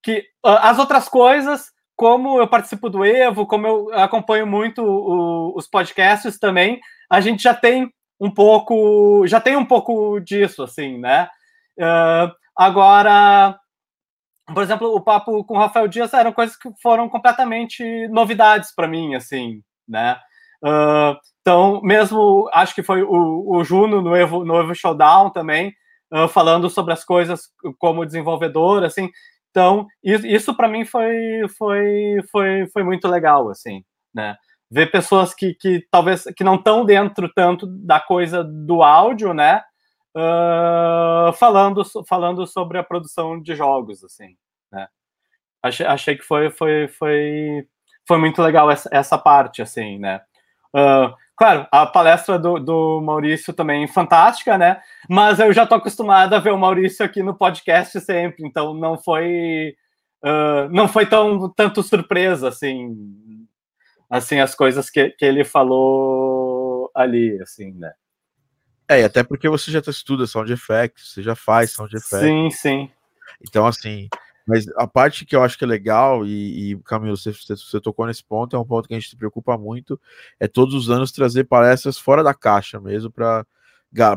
que as outras coisas, como eu participo do Evo, como eu acompanho muito o, os podcasts também, a gente já tem um pouco, já tem um pouco disso, assim, né? Uh, agora, por exemplo, o papo com o Rafael Dias eram coisas que foram completamente novidades para mim, assim, né? Uh, então, mesmo acho que foi o, o Juno no Evo, no Evo Showdown também, uh, falando sobre as coisas como desenvolvedor, assim. Então, isso, isso para mim foi, foi, foi, foi muito legal, assim, né? Ver pessoas que, que talvez que não estão dentro tanto da coisa do áudio, né? Uh, falando, falando sobre a produção de jogos, assim, né? Achei, achei que foi, foi, foi, foi muito legal essa, essa parte, assim, né? Uh, claro, a palestra do, do Maurício também fantástica, né? Mas eu já estou acostumado a ver o Maurício aqui no podcast sempre, então não foi uh, não foi tão tanto surpresa assim, assim as coisas que, que ele falou ali, assim, né? É, até porque você já estuda sound effects, você já faz sound effects. Sim, sim. Então, assim, mas a parte que eu acho que é legal, e, e Camilo, você, você, tocou nesse ponto, é um ponto que a gente se preocupa muito, é todos os anos trazer palestras fora da caixa mesmo para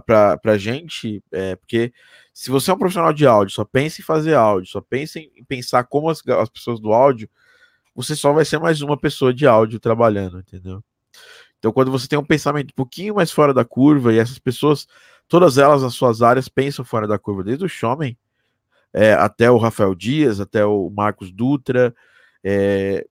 para gente, é, porque se você é um profissional de áudio, só pensa em fazer áudio, só pensa em pensar como as, as pessoas do áudio, você só vai ser mais uma pessoa de áudio trabalhando, entendeu? Então, quando você tem um pensamento um pouquinho mais fora da curva, e essas pessoas, todas elas nas suas áreas, pensam fora da curva, desde o Showman é, até o Rafael Dias, até o Marcos Dutra, é,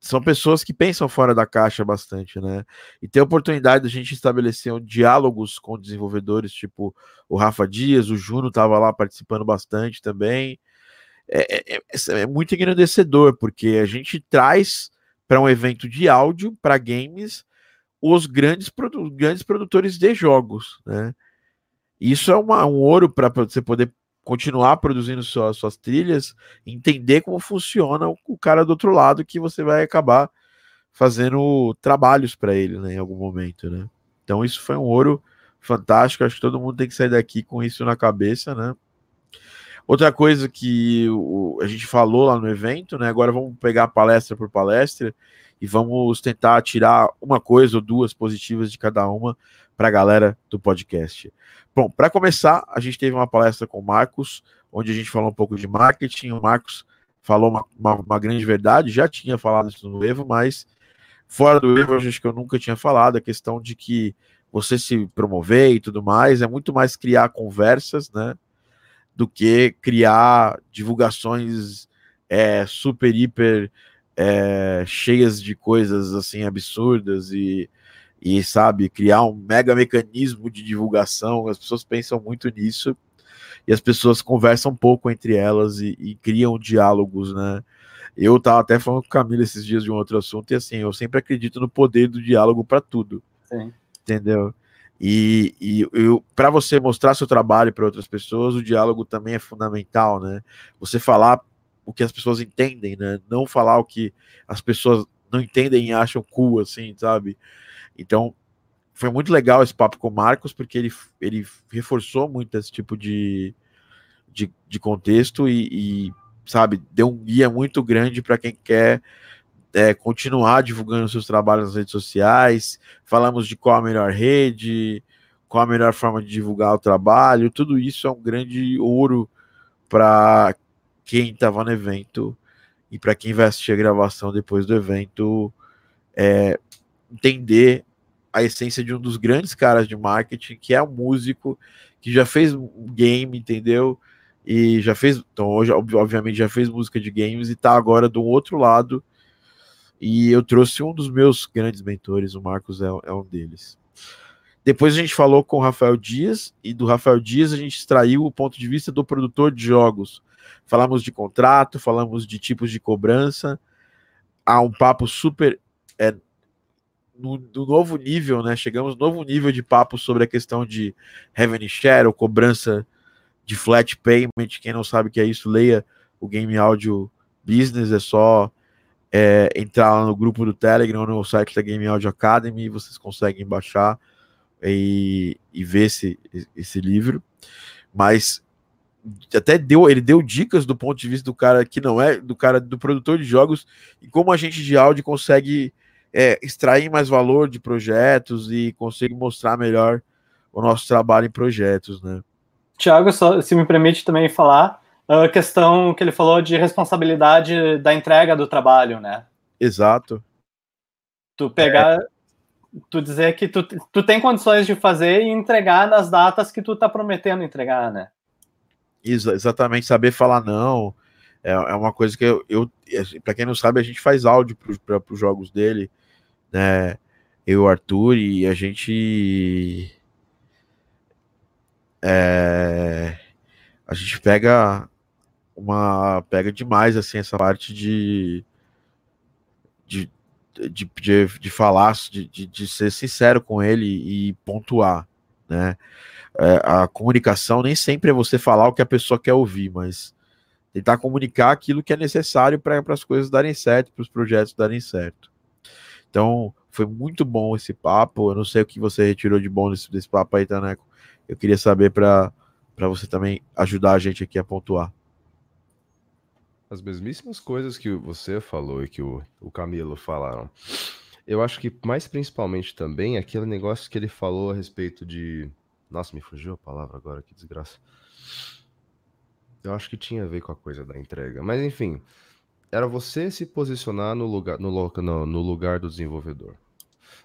são pessoas que pensam fora da caixa bastante, né? E ter a oportunidade de a gente estabelecer um diálogos com desenvolvedores, tipo o Rafa Dias, o Juno estava lá participando bastante também. É, é, é, é muito engrandecedor, porque a gente traz para um evento de áudio, para games, os grandes, produ grandes produtores de jogos, né? Isso é uma, um ouro para você poder continuar produzindo suas, suas trilhas, entender como funciona o, o, cara do outro lado que você vai acabar fazendo trabalhos para ele, né, em algum momento, né? Então isso foi um ouro fantástico, acho que todo mundo tem que sair daqui com isso na cabeça, né? Outra coisa que a gente falou lá no evento, né? Agora vamos pegar palestra por palestra e vamos tentar tirar uma coisa ou duas positivas de cada uma para a galera do podcast. Bom, para começar, a gente teve uma palestra com o Marcos, onde a gente falou um pouco de marketing. O Marcos falou uma, uma, uma grande verdade, já tinha falado isso no Evo, mas fora do Evo, acho que eu nunca tinha falado, a questão de que você se promover e tudo mais, é muito mais criar conversas, né? Do que criar divulgações é, super, hiper é, cheias de coisas assim absurdas e e sabe criar um mega mecanismo de divulgação. As pessoas pensam muito nisso e as pessoas conversam um pouco entre elas e, e criam diálogos, né? Eu tava até falando com o Camila esses dias de um outro assunto e assim, eu sempre acredito no poder do diálogo para tudo. Sim. Entendeu? E, e para você mostrar seu trabalho para outras pessoas, o diálogo também é fundamental, né? Você falar o que as pessoas entendem, né? Não falar o que as pessoas não entendem e acham cool, assim, sabe? Então, foi muito legal esse papo com o Marcos, porque ele, ele reforçou muito esse tipo de, de, de contexto e, e, sabe, deu um guia muito grande para quem quer é, continuar divulgando seus trabalhos nas redes sociais. Falamos de qual a melhor rede, qual a melhor forma de divulgar o trabalho. Tudo isso é um grande ouro para quem estava no evento e para quem vai assistir a gravação depois do evento é, entender a essência de um dos grandes caras de marketing, que é um músico que já fez game, entendeu? E já fez, então hoje, obviamente, já fez música de games e tá agora do outro lado. E eu trouxe um dos meus grandes mentores, o Marcos é, é um deles. Depois a gente falou com o Rafael Dias, e do Rafael Dias a gente extraiu o ponto de vista do produtor de jogos. Falamos de contrato, falamos de tipos de cobrança. Há um papo super é, no, no, novo nível, né? Chegamos no novo nível de papo sobre a questão de revenue share ou cobrança de flat payment. Quem não sabe o que é isso, leia o Game Audio Business, é só é, entrar lá no grupo do Telegram no site da Game Audio Academy, vocês conseguem baixar e, e ver esse, esse livro. Mas até deu, ele deu dicas do ponto de vista do cara que não é do cara do produtor de jogos e como a gente de áudio consegue é, extrair mais valor de projetos e conseguir mostrar melhor o nosso trabalho em projetos, né? Tiago, se me permite também falar, a questão que ele falou de responsabilidade da entrega do trabalho, né? Exato. Tu pegar, é. tu dizer que tu, tu tem condições de fazer e entregar nas datas que tu tá prometendo entregar, né? Isso, exatamente, saber falar não. É, é uma coisa que eu, eu para quem não sabe, a gente faz áudio para os jogos dele, né? Eu Arthur, e a gente. É, a gente pega uma. pega demais assim essa parte de. de, de, de, de falar, de, de, de ser sincero com ele e pontuar, né? É, a comunicação nem sempre é você falar o que a pessoa quer ouvir, mas tentar comunicar aquilo que é necessário para as coisas darem certo, para os projetos darem certo. Então, foi muito bom esse papo. Eu não sei o que você retirou de bom desse, desse papo aí, Taneco. Eu queria saber para você também ajudar a gente aqui a pontuar. As mesmíssimas coisas que você falou e que o, o Camilo falaram. Eu acho que mais principalmente também aquele negócio que ele falou a respeito de. Nossa, me fugiu a palavra agora, que desgraça. Eu acho que tinha a ver com a coisa da entrega. Mas enfim, era você se posicionar no lugar, no, no, no lugar do desenvolvedor.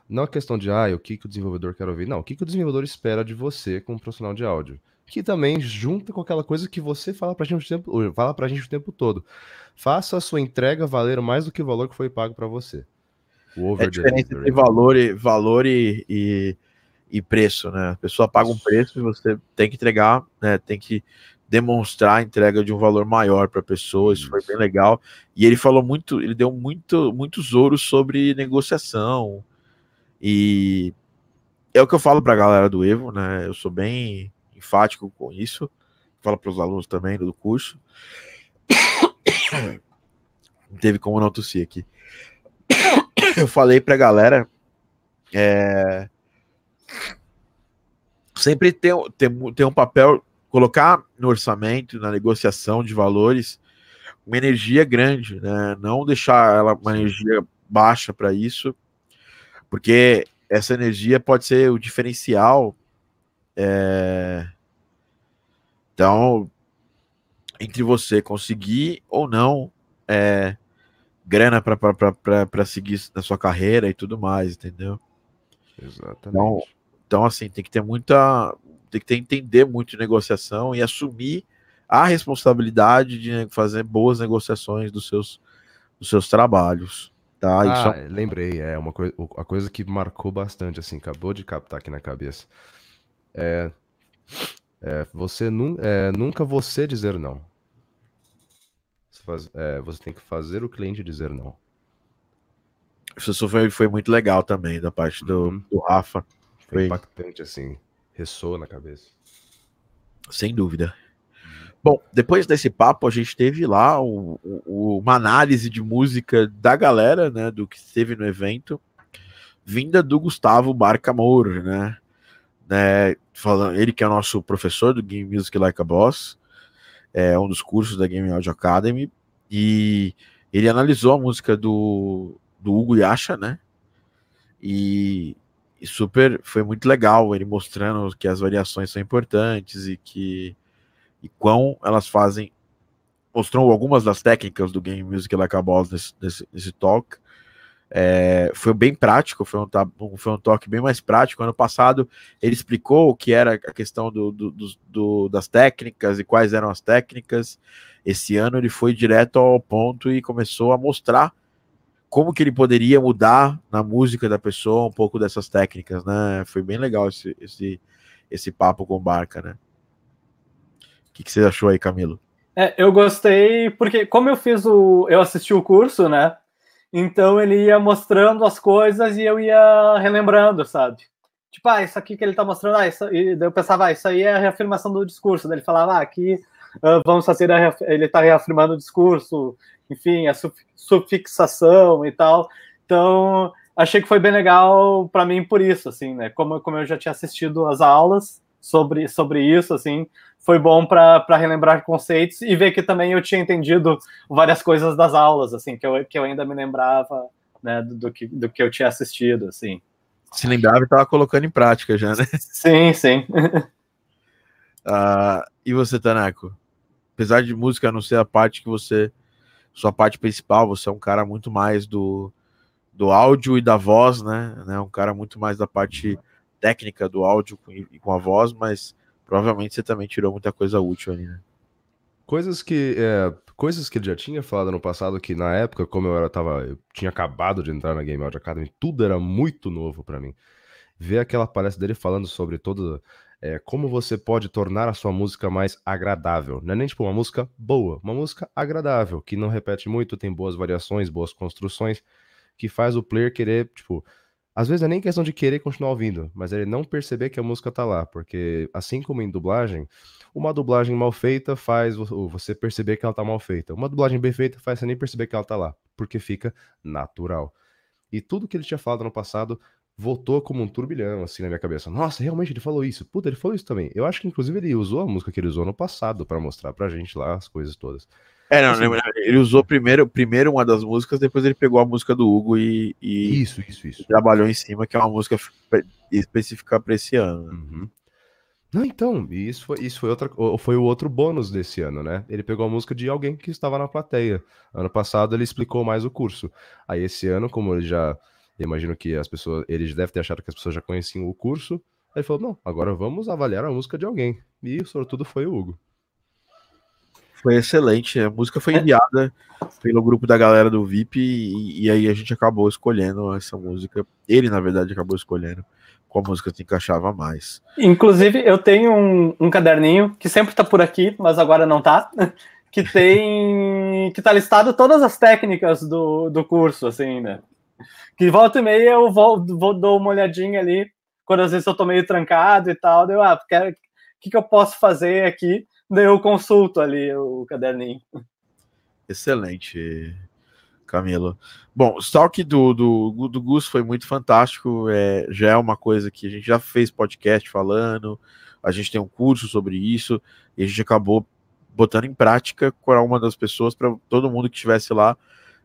Não a questão de, ah, o que, que o desenvolvedor quer ouvir. Não, o que, que o desenvolvedor espera de você como profissional de áudio. Que também junta com aquela coisa que você fala pra gente o tempo, fala pra gente o tempo todo. Faça a sua entrega valer mais do que o valor que foi pago para você. O over é diferente entre valor, e, valor e, e, e, preço, né? A pessoa paga um preço e você tem que entregar, né? Tem que demonstrar a entrega de um valor maior para a pessoa, isso, isso, foi bem legal. E ele falou muito, ele deu muito, muitos ouros sobre negociação. E é o que eu falo para a galera do Evo, né? Eu sou bem enfático com isso. Falo para os alunos também do curso. Não teve como não tossir aqui. Eu falei para a galera é, sempre tem, tem, tem um papel colocar no orçamento, na negociação de valores, uma energia grande, né? Não deixar ela uma energia baixa para isso, porque essa energia pode ser o diferencial. É... Então, entre você conseguir ou não é, grana para seguir na sua carreira e tudo mais, entendeu? Exatamente. Então, então, assim, tem que ter muita, tem que ter, entender muito de negociação e assumir a responsabilidade de fazer boas negociações dos seus, dos seus trabalhos. Tá? Ah, é... lembrei, é uma coisa, a coisa que marcou bastante, assim, acabou de captar aqui na cabeça. É, é você nu, é, nunca você dizer não. Você, faz, é, você tem que fazer o cliente dizer não. Isso foi, foi muito legal também da parte do, uhum. do Rafa. Foi impactante, assim ressoa na cabeça. Sem dúvida. Bom, depois desse papo, a gente teve lá o, o, uma análise de música da galera, né, do que teve no evento, vinda do Gustavo Barcamor, né, né, falando, ele que é nosso professor do Game Music Like a Boss, é um dos cursos da Game Audio Academy, e ele analisou a música do, do Hugo Yasha, né, e e super foi muito legal ele mostrando que as variações são importantes e que e quão elas fazem mostrou algumas das técnicas do game music like a boss nesse, nesse, nesse talk é, foi bem prático foi um, foi um talk bem mais prático ano passado ele explicou o que era a questão do, do, do das técnicas e quais eram as técnicas esse ano ele foi direto ao ponto e começou a mostrar como que ele poderia mudar na música da pessoa um pouco dessas técnicas, né? Foi bem legal esse, esse, esse papo com o Barca, né? O que, que você achou aí, Camilo? É, eu gostei, porque como eu fiz o. Eu assisti o curso, né? Então ele ia mostrando as coisas e eu ia relembrando, sabe? Tipo, ah, isso aqui que ele tá mostrando, ah, isso, e eu pensava, ah, isso aí é a reafirmação do discurso. Daí ele falava, ah, aqui uh, vamos fazer, a, ele tá reafirmando o discurso, enfim, a sufixação e tal. Então, achei que foi bem legal para mim por isso, assim, né? Como, como eu já tinha assistido as aulas sobre, sobre isso, assim, foi bom para relembrar conceitos e ver que também eu tinha entendido várias coisas das aulas, assim, que eu, que eu ainda me lembrava, né, do, do, que, do que eu tinha assistido, assim. se lembrava e estava colocando em prática já, né? Sim, sim. uh, e você, Taneco? Apesar de música não ser a parte que você. Sua parte principal, você é um cara muito mais do, do áudio e da voz, né? né? Um cara muito mais da parte técnica do áudio e com a voz, mas provavelmente você também tirou muita coisa útil ali, né? Coisas que, é, coisas que ele já tinha falado no passado, que na época, como eu era, tava, eu tinha acabado de entrar na Game Audio Academy, tudo era muito novo para mim. Ver aquela palestra dele falando sobre todo é, como você pode tornar a sua música mais agradável. Não é nem tipo uma música boa, uma música agradável, que não repete muito, tem boas variações, boas construções, que faz o player querer, tipo, às vezes é nem questão de querer continuar ouvindo, mas ele não perceber que a música tá lá, porque assim como em dublagem, uma dublagem mal feita faz você perceber que ela tá mal feita. Uma dublagem bem feita faz você nem perceber que ela tá lá, porque fica natural. E tudo que ele tinha falado no passado voltou como um turbilhão, assim, na minha cabeça. Nossa, realmente ele falou isso. Puta, ele falou isso também. Eu acho que, inclusive, ele usou a música que ele usou no passado para mostrar pra gente lá as coisas todas. É, não, assim, ele usou primeiro, primeiro uma das músicas, depois ele pegou a música do Hugo e, e isso, isso, isso. trabalhou em cima, que é uma música específica para esse ano. Uhum. Não, então, isso foi, isso foi, outra, foi o outro bônus desse ano, né? Ele pegou a música de alguém que estava na plateia. Ano passado ele explicou mais o curso. Aí esse ano, como ele já imagino que as pessoas, eles devem ter achado que as pessoas já conheciam o curso. Aí ele falou: não, agora vamos avaliar a música de alguém. E o sortudo foi o Hugo. Foi excelente. A música foi enviada pelo grupo da galera do VIP e, e, aí a gente acabou escolhendo essa música. Ele, na verdade, acabou escolhendo qual música se encaixava mais. Inclusive, eu tenho um, um caderninho que sempre tá por aqui, mas agora não tá. Que tem. que tá listado todas as técnicas do, do curso, assim, né? Que volta e meia eu vou, vou dou uma olhadinha ali, quando às vezes eu tô meio trancado e tal, eu, ah, o que, que eu posso fazer aqui? Eu consulto ali o caderninho. Excelente, Camilo. Bom, o Stalk do, do, do Gus foi muito fantástico. É, já é uma coisa que a gente já fez podcast falando, a gente tem um curso sobre isso, e a gente acabou botando em prática com uma das pessoas para todo mundo que estivesse lá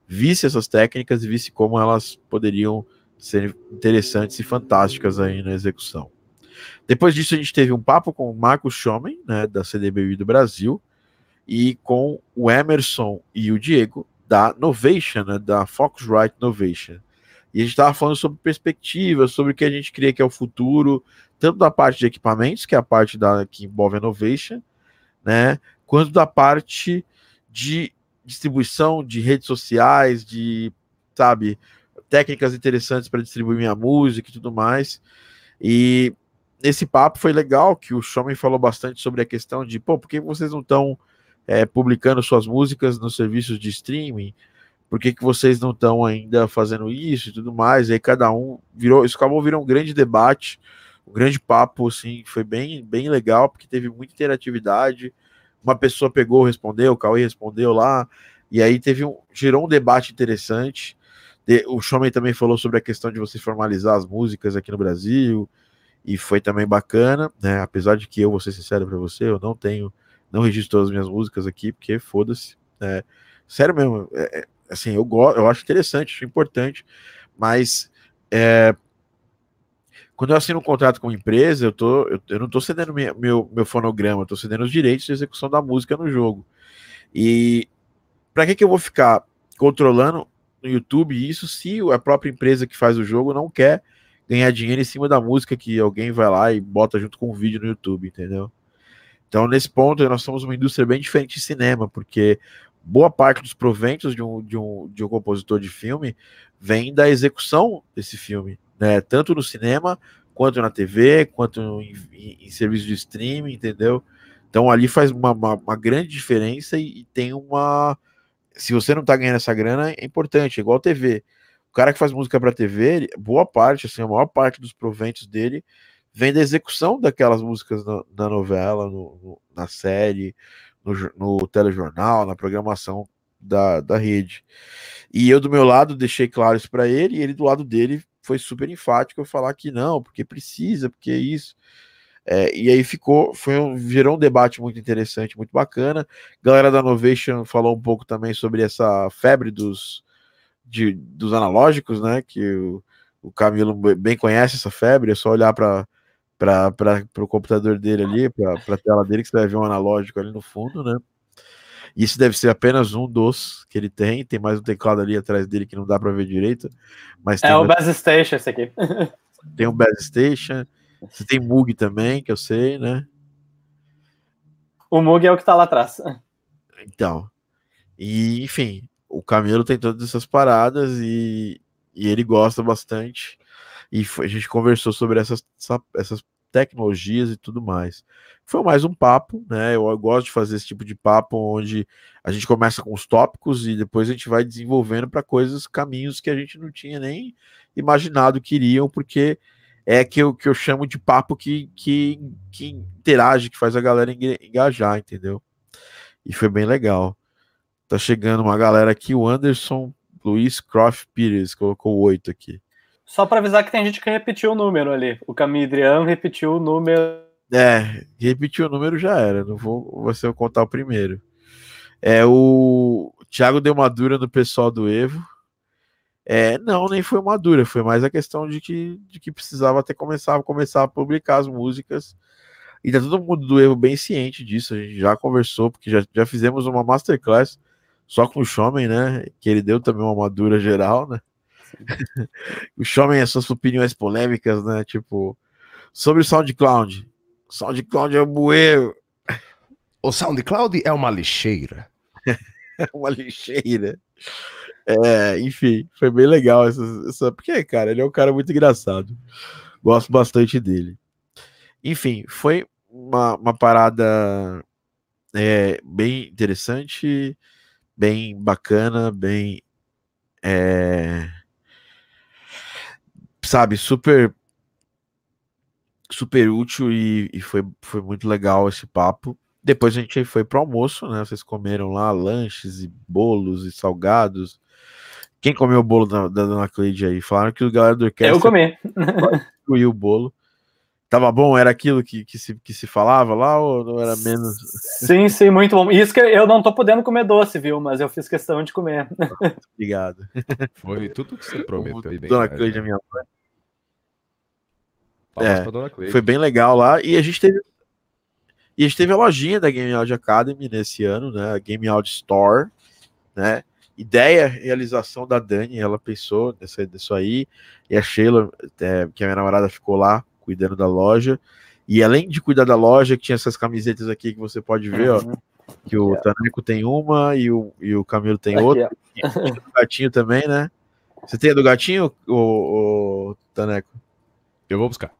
visse essas técnicas e visse como elas poderiam ser interessantes e fantásticas aí na execução. Depois disso, a gente teve um papo com o Marcos Schomen, né, da CDBI do Brasil, e com o Emerson e o Diego, da Novation, né, da Focusrite Novation. E a gente estava falando sobre perspectivas, sobre o que a gente crê que é o futuro, tanto da parte de equipamentos, que é a parte da, que envolve a Novation, né, quanto da parte de distribuição de redes sociais, de, sabe, técnicas interessantes para distribuir minha música e tudo mais. E esse papo foi legal, que o Showman falou bastante sobre a questão de, pô, por que vocês não estão é, publicando suas músicas nos serviços de streaming? Por que, que vocês não estão ainda fazendo isso e tudo mais? E aí cada um virou, isso acabou virando um grande debate, um grande papo, assim, foi bem, bem legal, porque teve muita interatividade, uma pessoa pegou, respondeu, o Cauê respondeu lá, e aí teve um, gerou um debate interessante. O Showman também falou sobre a questão de você formalizar as músicas aqui no Brasil, e foi também bacana, né? Apesar de que eu vou ser sincero para você, eu não tenho, não registro todas as minhas músicas aqui, porque foda-se. Né? Sério mesmo, é, é, assim, eu gosto, eu acho interessante, acho importante, mas é, quando eu assino um contrato com uma empresa, eu, tô, eu, eu não estou cedendo minha, meu, meu fonograma, eu estou cedendo os direitos de execução da música no jogo. E para que, que eu vou ficar controlando no YouTube isso se a própria empresa que faz o jogo não quer ganhar dinheiro em cima da música que alguém vai lá e bota junto com o vídeo no YouTube, entendeu? Então, nesse ponto, nós somos uma indústria bem diferente de cinema, porque boa parte dos proventos de um, de um, de um compositor de filme vem da execução desse filme né? Tanto no cinema, quanto na TV, quanto em, em, em serviço de streaming, entendeu? Então ali faz uma, uma, uma grande diferença e, e, tem uma. Se você não tá ganhando essa grana, é importante, é igual TV. Cara que faz música para TV, boa parte, assim, a maior parte dos proventos dele vem da execução daquelas músicas na, na novela, no, no, na série, no, no telejornal, na programação da, da rede. E eu, do meu lado, deixei claro isso para ele, e ele, do lado dele, foi super enfático eu falar que não, porque precisa, porque é isso. É, e aí ficou, foi um, gerou um debate muito interessante, muito bacana. Galera da Novation falou um pouco também sobre essa febre dos, de, dos analógicos, né? Que o Camilo bem conhece essa febre, é só olhar para para o computador dele ali, para a tela dele, que você vai ver um analógico ali no fundo, né? Isso deve ser apenas um dos que ele tem. Tem mais um teclado ali atrás dele que não dá para ver direito. Mas é o mais... Bass Station esse aqui. tem um Bass Station. Você tem Moog também, que eu sei, né? O Moog é o que tá lá atrás. Então. E, enfim, o Camilo tem todas essas paradas e, e ele gosta bastante. E a gente conversou sobre essas, essas tecnologias e tudo mais. Foi mais um papo, né? Eu, eu, gosto de fazer esse tipo de papo onde a gente começa com os tópicos e depois a gente vai desenvolvendo para coisas, caminhos que a gente não tinha nem imaginado que iriam, porque é que eu, que eu chamo de papo que, que, que interage, que faz a galera engajar, entendeu? E foi bem legal. Tá chegando uma galera aqui, o Anderson Luiz Croft Pires colocou oito aqui. Só para avisar que tem gente que repetiu o número ali. O Camille repetiu o número. É, repetiu o número já era. Não vou você eu contar o primeiro. É o Thiago deu uma dura no pessoal do Evo. É, não, nem foi uma dura, foi mais a questão de que, de que precisava até começar, começar a publicar as músicas. E tá todo mundo do Evo bem ciente disso. A gente já conversou, porque já, já fizemos uma masterclass só com o Showman, né? Que ele deu também uma madura geral, né? o Showman as suas opiniões polêmicas, né? Tipo, sobre o SoundCloud. SoundCloud é o bueiro. O SoundCloud é uma lixeira. é uma lixeira. É, enfim, foi bem legal essa, essa, Porque, cara, ele é um cara muito engraçado. Gosto bastante dele. Enfim, foi uma, uma parada é, bem interessante, bem bacana, bem. É, sabe, super super útil e, e, foi, foi muito legal esse papo. Depois a gente foi pro almoço, né? Vocês comeram lá lanches e bolos e salgados. Quem comeu o bolo da, da Dona Cleide aí? Falaram que o galera do orquestra... Eu comi. o bolo. Tava bom? Era aquilo que, que, se, que se falava lá ou não era menos? Sim, sim, muito bom. Isso que eu não tô podendo comer doce, viu? Mas eu fiz questão de comer. Obrigado. Foi tudo que você prometeu bem. Dona Cleide, minha mãe. É, foi bem legal lá. E a gente teve. E a gente teve a lojinha da Game Audio Academy nesse ano, né? A Game Audio Store, né? Ideia, realização da Dani, ela pensou nessa, nisso aí. E a Sheila, é, que a minha namorada ficou lá cuidando da loja. E além de cuidar da loja, que tinha essas camisetas aqui que você pode ver, uhum. ó. Que o yeah. Taneco tem uma e o, e o Camilo tem aqui, outra. O gatinho também, né? Você tem a do gatinho, o, o Taneco? Eu vou buscar.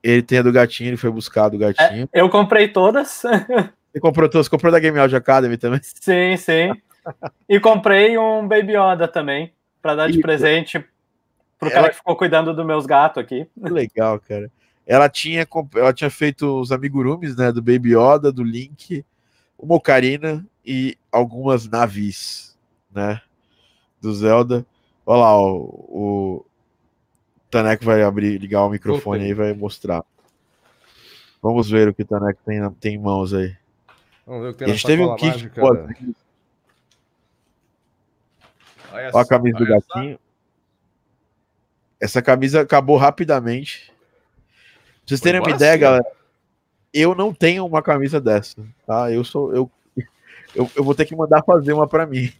Ele tem a do gatinho, ele foi buscar a do gatinho. É, eu comprei todas. Você comprou todas? Comprou da Game Audio Academy também? Sim, sim. E comprei um Baby Yoda também, para dar de Isso. presente pro ela... cara que ficou cuidando dos meus gatos aqui. Que legal, cara. Ela tinha, ela tinha feito os amigurumis, né, do Baby Yoda, do Link, uma ocarina e algumas naves, né, do Zelda. Olha lá, ó, o, Taneco vai abrir, ligar o microfone aí e vai mostrar. Vamos ver o que o Taneco tem, tem em mãos aí. Vamos ver o que tem a gente teve um kit. Mágica, pô, Olha, Olha a camisa do gatinho. Essa camisa acabou rapidamente. Pra vocês terem uma ideia, galera, eu não tenho uma camisa dessa, tá? Eu sou eu eu, eu vou ter que mandar fazer uma para mim.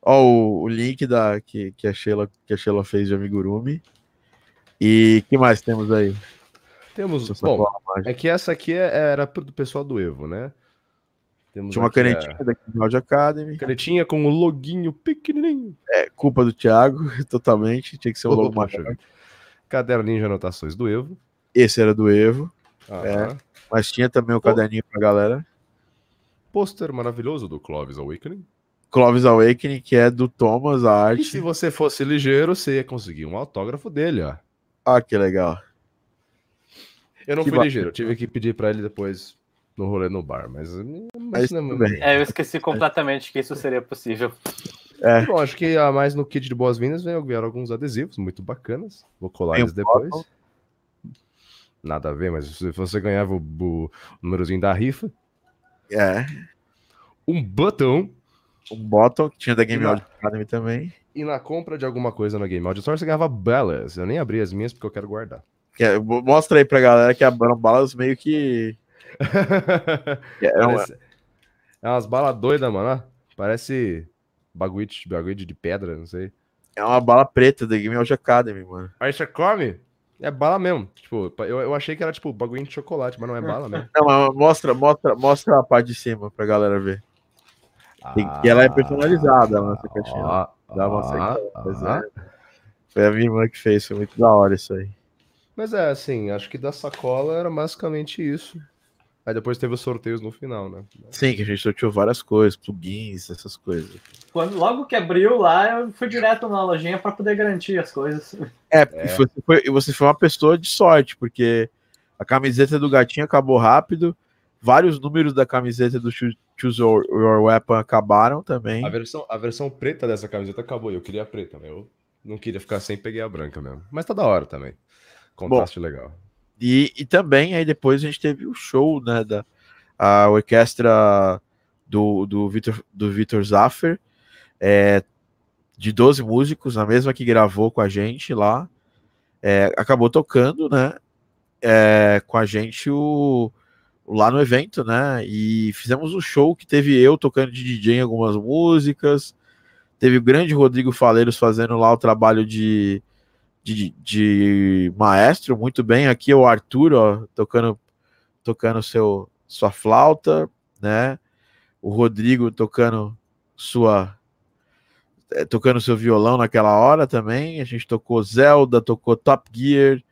Ó, o, o link da, que, que, a Sheila, que a Sheila fez de Amigurumi. E que mais temos aí? Temos. Bom, é que essa aqui é, era do pessoal do Evo, né? Temos Tinha uma canetinha a... daqui do Audio Academy. Canetinha com o um loguinho pequenininho. É, culpa do Thiago, totalmente. Tinha que ser o logo maior. Caderninho de anotações do Evo. Esse era do Evo. É, mas tinha também o caderninho pra galera. Pôster maravilhoso do Clovis Awakening. Clovis Awakening, que é do Thomas, a arte. E se você fosse ligeiro, você ia conseguir um autógrafo dele, ó. Ah, que legal. Eu não que fui bacana. ligeiro, eu tive que pedir para ele depois no rolê no bar, mas, mas não é, é, eu esqueci completamente que isso seria possível. É. Bom, acho que a mais no kit de boas-vindas vieram alguns adesivos muito bacanas. Vou colar eles depois. Foto. Nada a ver, mas se você ganhava o, o númerozinho da rifa. É. Um botão um bottle, que tinha da Game Audio Academy também. E na compra de alguma coisa na Game Audio Store, você ganhava balas. Eu nem abri as minhas porque eu quero guardar. É, mostra aí pra galera que eram balas meio que. É, uma... é umas balas doidas, mano. Parece bagulho de, bagulho de pedra, não sei. É uma bala preta da Game Audio Academy, mano. Aí você come? É bala mesmo. Tipo, eu, eu achei que era tipo bagulho de chocolate, mas não é bala mesmo. Não, mostra, mostra, mostra a parte de cima pra galera ver. Ah, e ela é personalizada, a nossa caixinha. Ah, Dá uma ah, ah, é. Foi a minha irmã que fez, foi muito da hora isso aí. Mas é, assim, acho que da sacola era basicamente isso. Aí depois teve os sorteios no final, né? Sim, que a gente sorteou várias coisas, plugins, essas coisas. Quando logo que abriu lá, eu fui direto na lojinha para poder garantir as coisas. É, é. Você, foi, você foi uma pessoa de sorte, porque a camiseta do gatinho acabou rápido, vários números da camiseta do Choose Your, Your Weapon acabaram também. A versão, a versão preta dessa camiseta acabou, eu queria a preta, né? Eu não queria ficar sem pegar a branca mesmo. Mas tá da hora também. Contraste Bom, legal. E, e também aí depois a gente teve o show, né, da a orquestra do, do Victor, do Victor Zaffer, é, de 12 músicos, a mesma que gravou com a gente lá, é, acabou tocando, né, é, com a gente o, lá no evento, né, e fizemos um show que teve eu tocando de DJ em algumas músicas, teve o grande Rodrigo Faleiros fazendo lá o trabalho de de, de maestro, muito bem. Aqui é o Arthur, ó, tocando, tocando seu, sua flauta, né? O Rodrigo tocando sua é, tocando seu violão naquela hora também. A gente tocou Zelda, tocou Top Gear,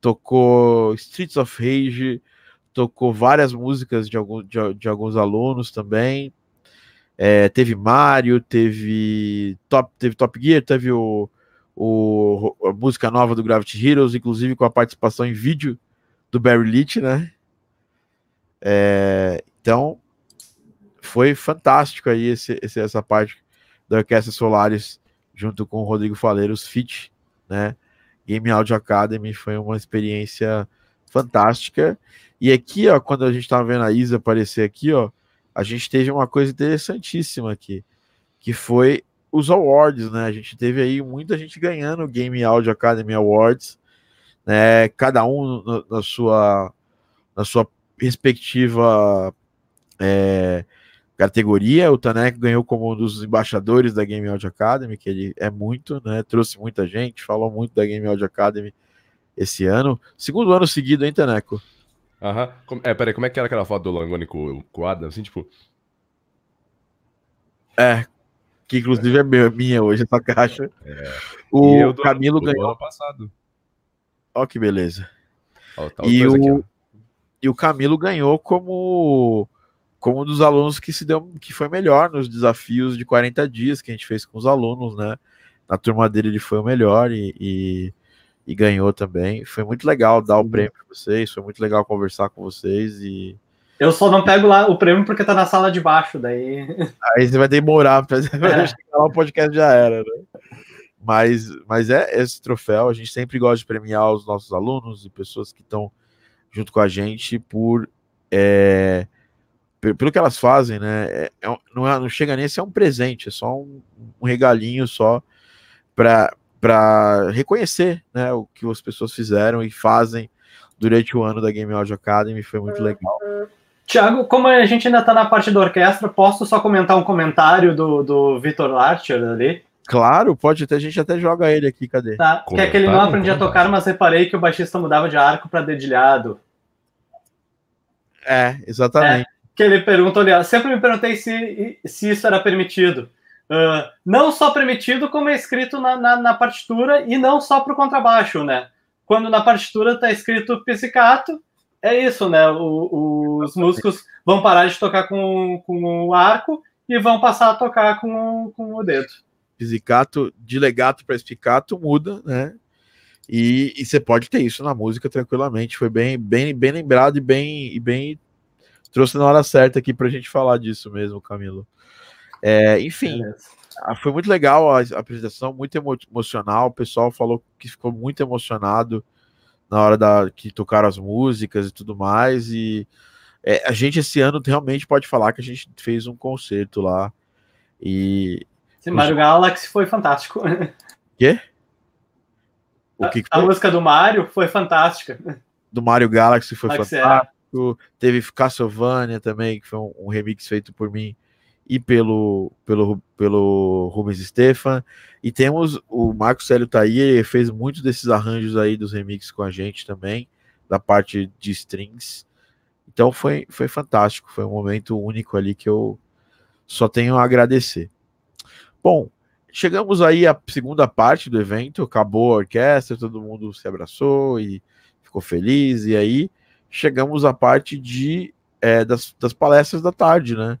tocou Streets of Rage, tocou várias músicas de, algum, de, de alguns alunos também. É, teve Mario, teve Top, teve Top Gear, teve o o, a música nova do Gravity Heroes, inclusive com a participação em vídeo do Barry Leach, né? É, então, foi fantástico aí esse, esse, essa parte da Orquestra Solares junto com o Rodrigo Faleiros Fit, né? Game Audio Academy foi uma experiência fantástica. E aqui, ó, quando a gente estava vendo a Isa aparecer aqui, ó, a gente teve uma coisa interessantíssima aqui, que foi os awards, né? A gente teve aí muita gente ganhando o Game Audio Academy Awards, né? Cada um na, na sua na sua respectiva é, categoria. O Tanek ganhou como um dos embaixadores da Game Audio Academy, que ele é muito, né? Trouxe muita gente, falou muito da Game Audio Academy esse ano. Segundo ano seguido, hein, Taneco? Aham. É, peraí, como é que era aquela foto do Langoni com, com o Adam? Assim, tipo. É, que inclusive é minha hoje, essa caixa. É. O do, Camilo do ganhou. Ano passado. Ó, que beleza. Ó, tá e, o, aqui, e o Camilo ganhou como, como um dos alunos que se deu que foi melhor nos desafios de 40 dias que a gente fez com os alunos, né? Na turma dele ele foi o melhor e, e, e ganhou também. Foi muito legal dar o prêmio para vocês, foi muito legal conversar com vocês e eu só não pego lá o prêmio porque tá na sala de baixo, daí. Aí você vai demorar pra é. chegar lá, o podcast já era, né? Mas, mas é esse troféu, a gente sempre gosta de premiar os nossos alunos e pessoas que estão junto com a gente por é, pelo que elas fazem, né? É, é, não, é, não chega nem a ser um presente, é só um, um regalinho só para reconhecer né, o que as pessoas fizeram e fazem durante o ano da Game Audio Academy, foi muito legal. Tiago, como a gente ainda está na parte da orquestra, posso só comentar um comentário do, do Vitor Larcher ali? Claro, pode ter, a gente até joga ele aqui, cadê? Tá, que é que ele não aprendia a tocar, mas reparei que o baixista mudava de arco para dedilhado. É, exatamente. É, que ele pergunta ali, sempre me perguntei se, se isso era permitido. Uh, não só permitido, como é escrito na, na, na partitura e não só para o contrabaixo, né? Quando na partitura está escrito pizzicato, é isso, né? O, os músicos vão parar de tocar com, com o arco e vão passar a tocar com, com o dedo. Pizzicato, de legato para espicato muda, né? E, e, você pode ter isso na música tranquilamente. Foi bem, bem, bem lembrado e bem, e bem trouxe na hora certa aqui para a gente falar disso mesmo, Camilo. É, enfim, é foi muito legal a, apresentação, muito emo emocional. O pessoal falou que ficou muito emocionado na hora da que tocaram as músicas e tudo mais. E é, a gente esse ano realmente pode falar que a gente fez um concerto lá E. Sim, Mario Galaxy foi fantástico. Quê? O que a, a música do Mario foi fantástica. Do Mario Galaxy foi Galaxy fantástico. É. Teve Castlevania também, que foi um, um, remix feito por mim e pelo, pelo, pelo Rubens Stefan. E temos o Marcos Célio tá aí, ele fez muitos desses arranjos aí dos remixes com a gente também, da parte de strings. Então foi, foi fantástico, foi um momento único ali que eu só tenho a agradecer. Bom, chegamos aí à segunda parte do evento, acabou a orquestra, todo mundo se abraçou e ficou feliz, e aí chegamos à parte de é, das, das palestras da tarde, né?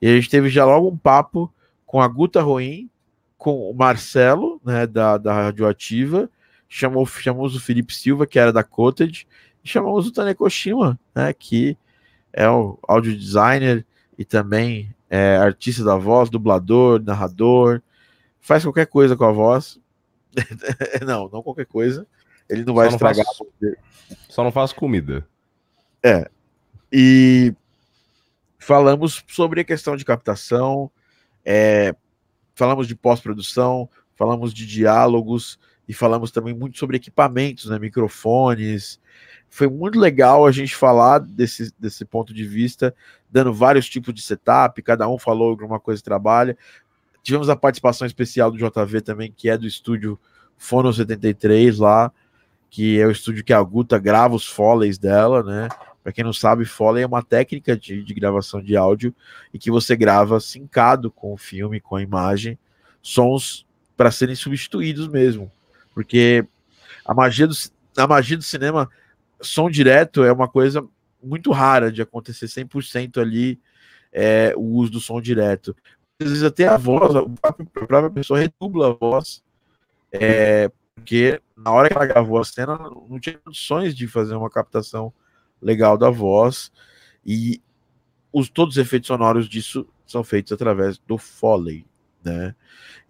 E a gente teve já logo um papo com a Guta Roim, com o Marcelo, né, da, da Radioativa, chamou, chamamos o Felipe Silva, que era da Cottage, e chamamos o Tanekoshima, né, que é o audio designer e também é artista da voz, dublador, narrador, faz qualquer coisa com a voz. não, não qualquer coisa. Ele não vai Só estragar. Não faço... Só não faz comida. É. E falamos sobre a questão de captação, é, falamos de pós-produção, falamos de diálogos e falamos também muito sobre equipamentos, né, microfones. Foi muito legal a gente falar desse, desse ponto de vista, dando vários tipos de setup, cada um falou alguma coisa que trabalha. Tivemos a participação especial do JV também, que é do estúdio Fono 73 lá, que é o estúdio que a Guta grava os foleys dela, né? Para quem não sabe, Foley é uma técnica de, de, gravação de áudio e que você grava sincado com o filme, com a imagem, sons para serem substituídos mesmo. Porque a magia, do, a magia do cinema, som direto é uma coisa muito rara de acontecer 100% ali é, o uso do som direto. Às vezes até a voz, a própria pessoa redubla a voz, é, porque na hora que ela gravou a cena não tinha condições de fazer uma captação legal da voz e os todos os efeitos sonoros disso são feitos através do Foley, né?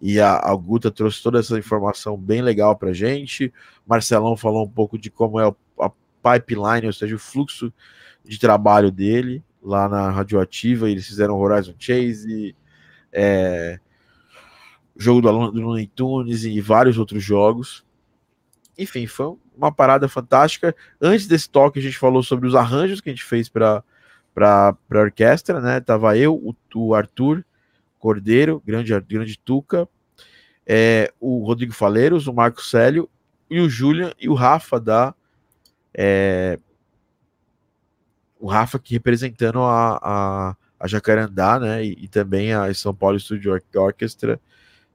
E a, a Guta trouxe toda essa informação bem legal para gente. Marcelão falou um pouco de como é a pipeline, ou seja, o fluxo de trabalho dele lá na Radioativa. Eles fizeram Horizon Chase, é, jogo do, do Looney Tunes e vários outros jogos. Enfim, foi uma parada fantástica. Antes desse toque, a gente falou sobre os arranjos que a gente fez para a orquestra, né? Tava eu, o, o Arthur Cordeiro, grande, grande Tuca, é, o Rodrigo Faleiros, o Marco Célio e o Julian e o Rafa da. É, o Rafa aqui representando a, a, a Jacarandá, né? E, e, também a São Paulo Studio Orchestra.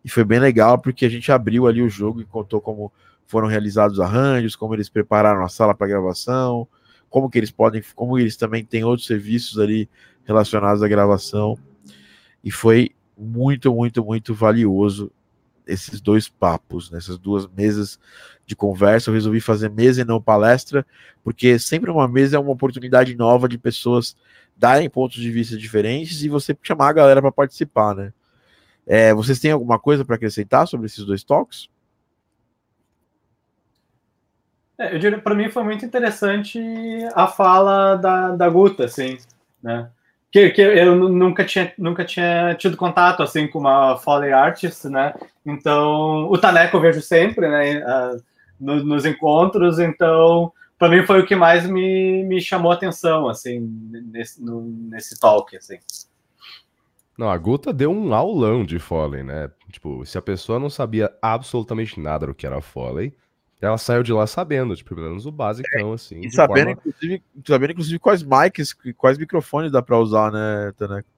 E foi bem legal porque a gente abriu ali o jogo e contou como foram realizados os arranjos, como eles prepararam a sala para gravação, como que eles podem, como eles também têm outros serviços ali relacionados à gravação. E foi muito, muito, muito valioso esses dois papos, nessas duas mesas de conversa. Eu resolvi fazer mesa e não palestra, porque sempre uma mesa é uma oportunidade nova de pessoas darem pontos de vista diferentes e você chamar a galera para participar, né? É, vocês têm alguma coisa para acrescentar sobre esses dois toques? É, para mim foi muito interessante a fala da, da Guta, assim, né? Que, que eu nunca tinha, nunca tinha tido contato, assim, com uma Foley Artist, né? Então, o Taneco eu vejo sempre, né? Uh, no, nos encontros, então, para mim foi o que mais me, me chamou a atenção, assim, nesse, no, nesse talk, assim. Não, a Guta deu um aulão de Foley, né? Tipo, se a pessoa não sabia absolutamente nada do que era Foley, ela saiu de lá sabendo, tipo, pelo menos o basicão, é, assim. E sabendo, forma... inclusive, sabendo, inclusive, quais mics, quais microfones dá pra usar, né, Taneco?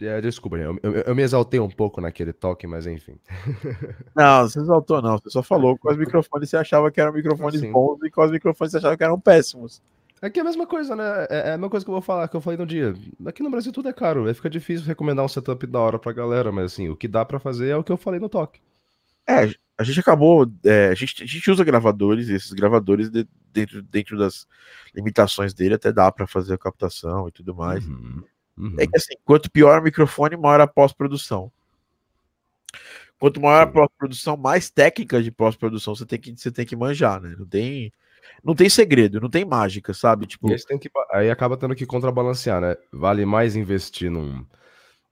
É, desculpa, eu, eu, eu, me exaltei um pouco naquele toque, mas enfim. Não, você exaltou não, você só falou quais microfones você achava que eram microfones bons e quais microfones você achava que eram péssimos. Aqui é a mesma coisa, né? É, é a mesma coisa que eu vou falar, que eu falei no dia. Aqui no Brasil tudo é caro, aí fica difícil recomendar um setup da hora pra galera, mas assim, o que dá pra fazer é o que eu falei no toque. É, a gente acabou. É, a, gente, a gente usa gravadores, e esses gravadores de, dentro, dentro das limitações dele até dá para fazer a captação e tudo mais. Uhum, uhum. É que assim, quanto pior o microfone, maior a pós-produção. Quanto maior a pós-produção, mais técnica de pós-produção você tem que você tem que manjar, né? Não tem não tem segredo, não tem mágica, sabe? Tipo, que, aí acaba tendo que contrabalancear, né? Vale mais investir num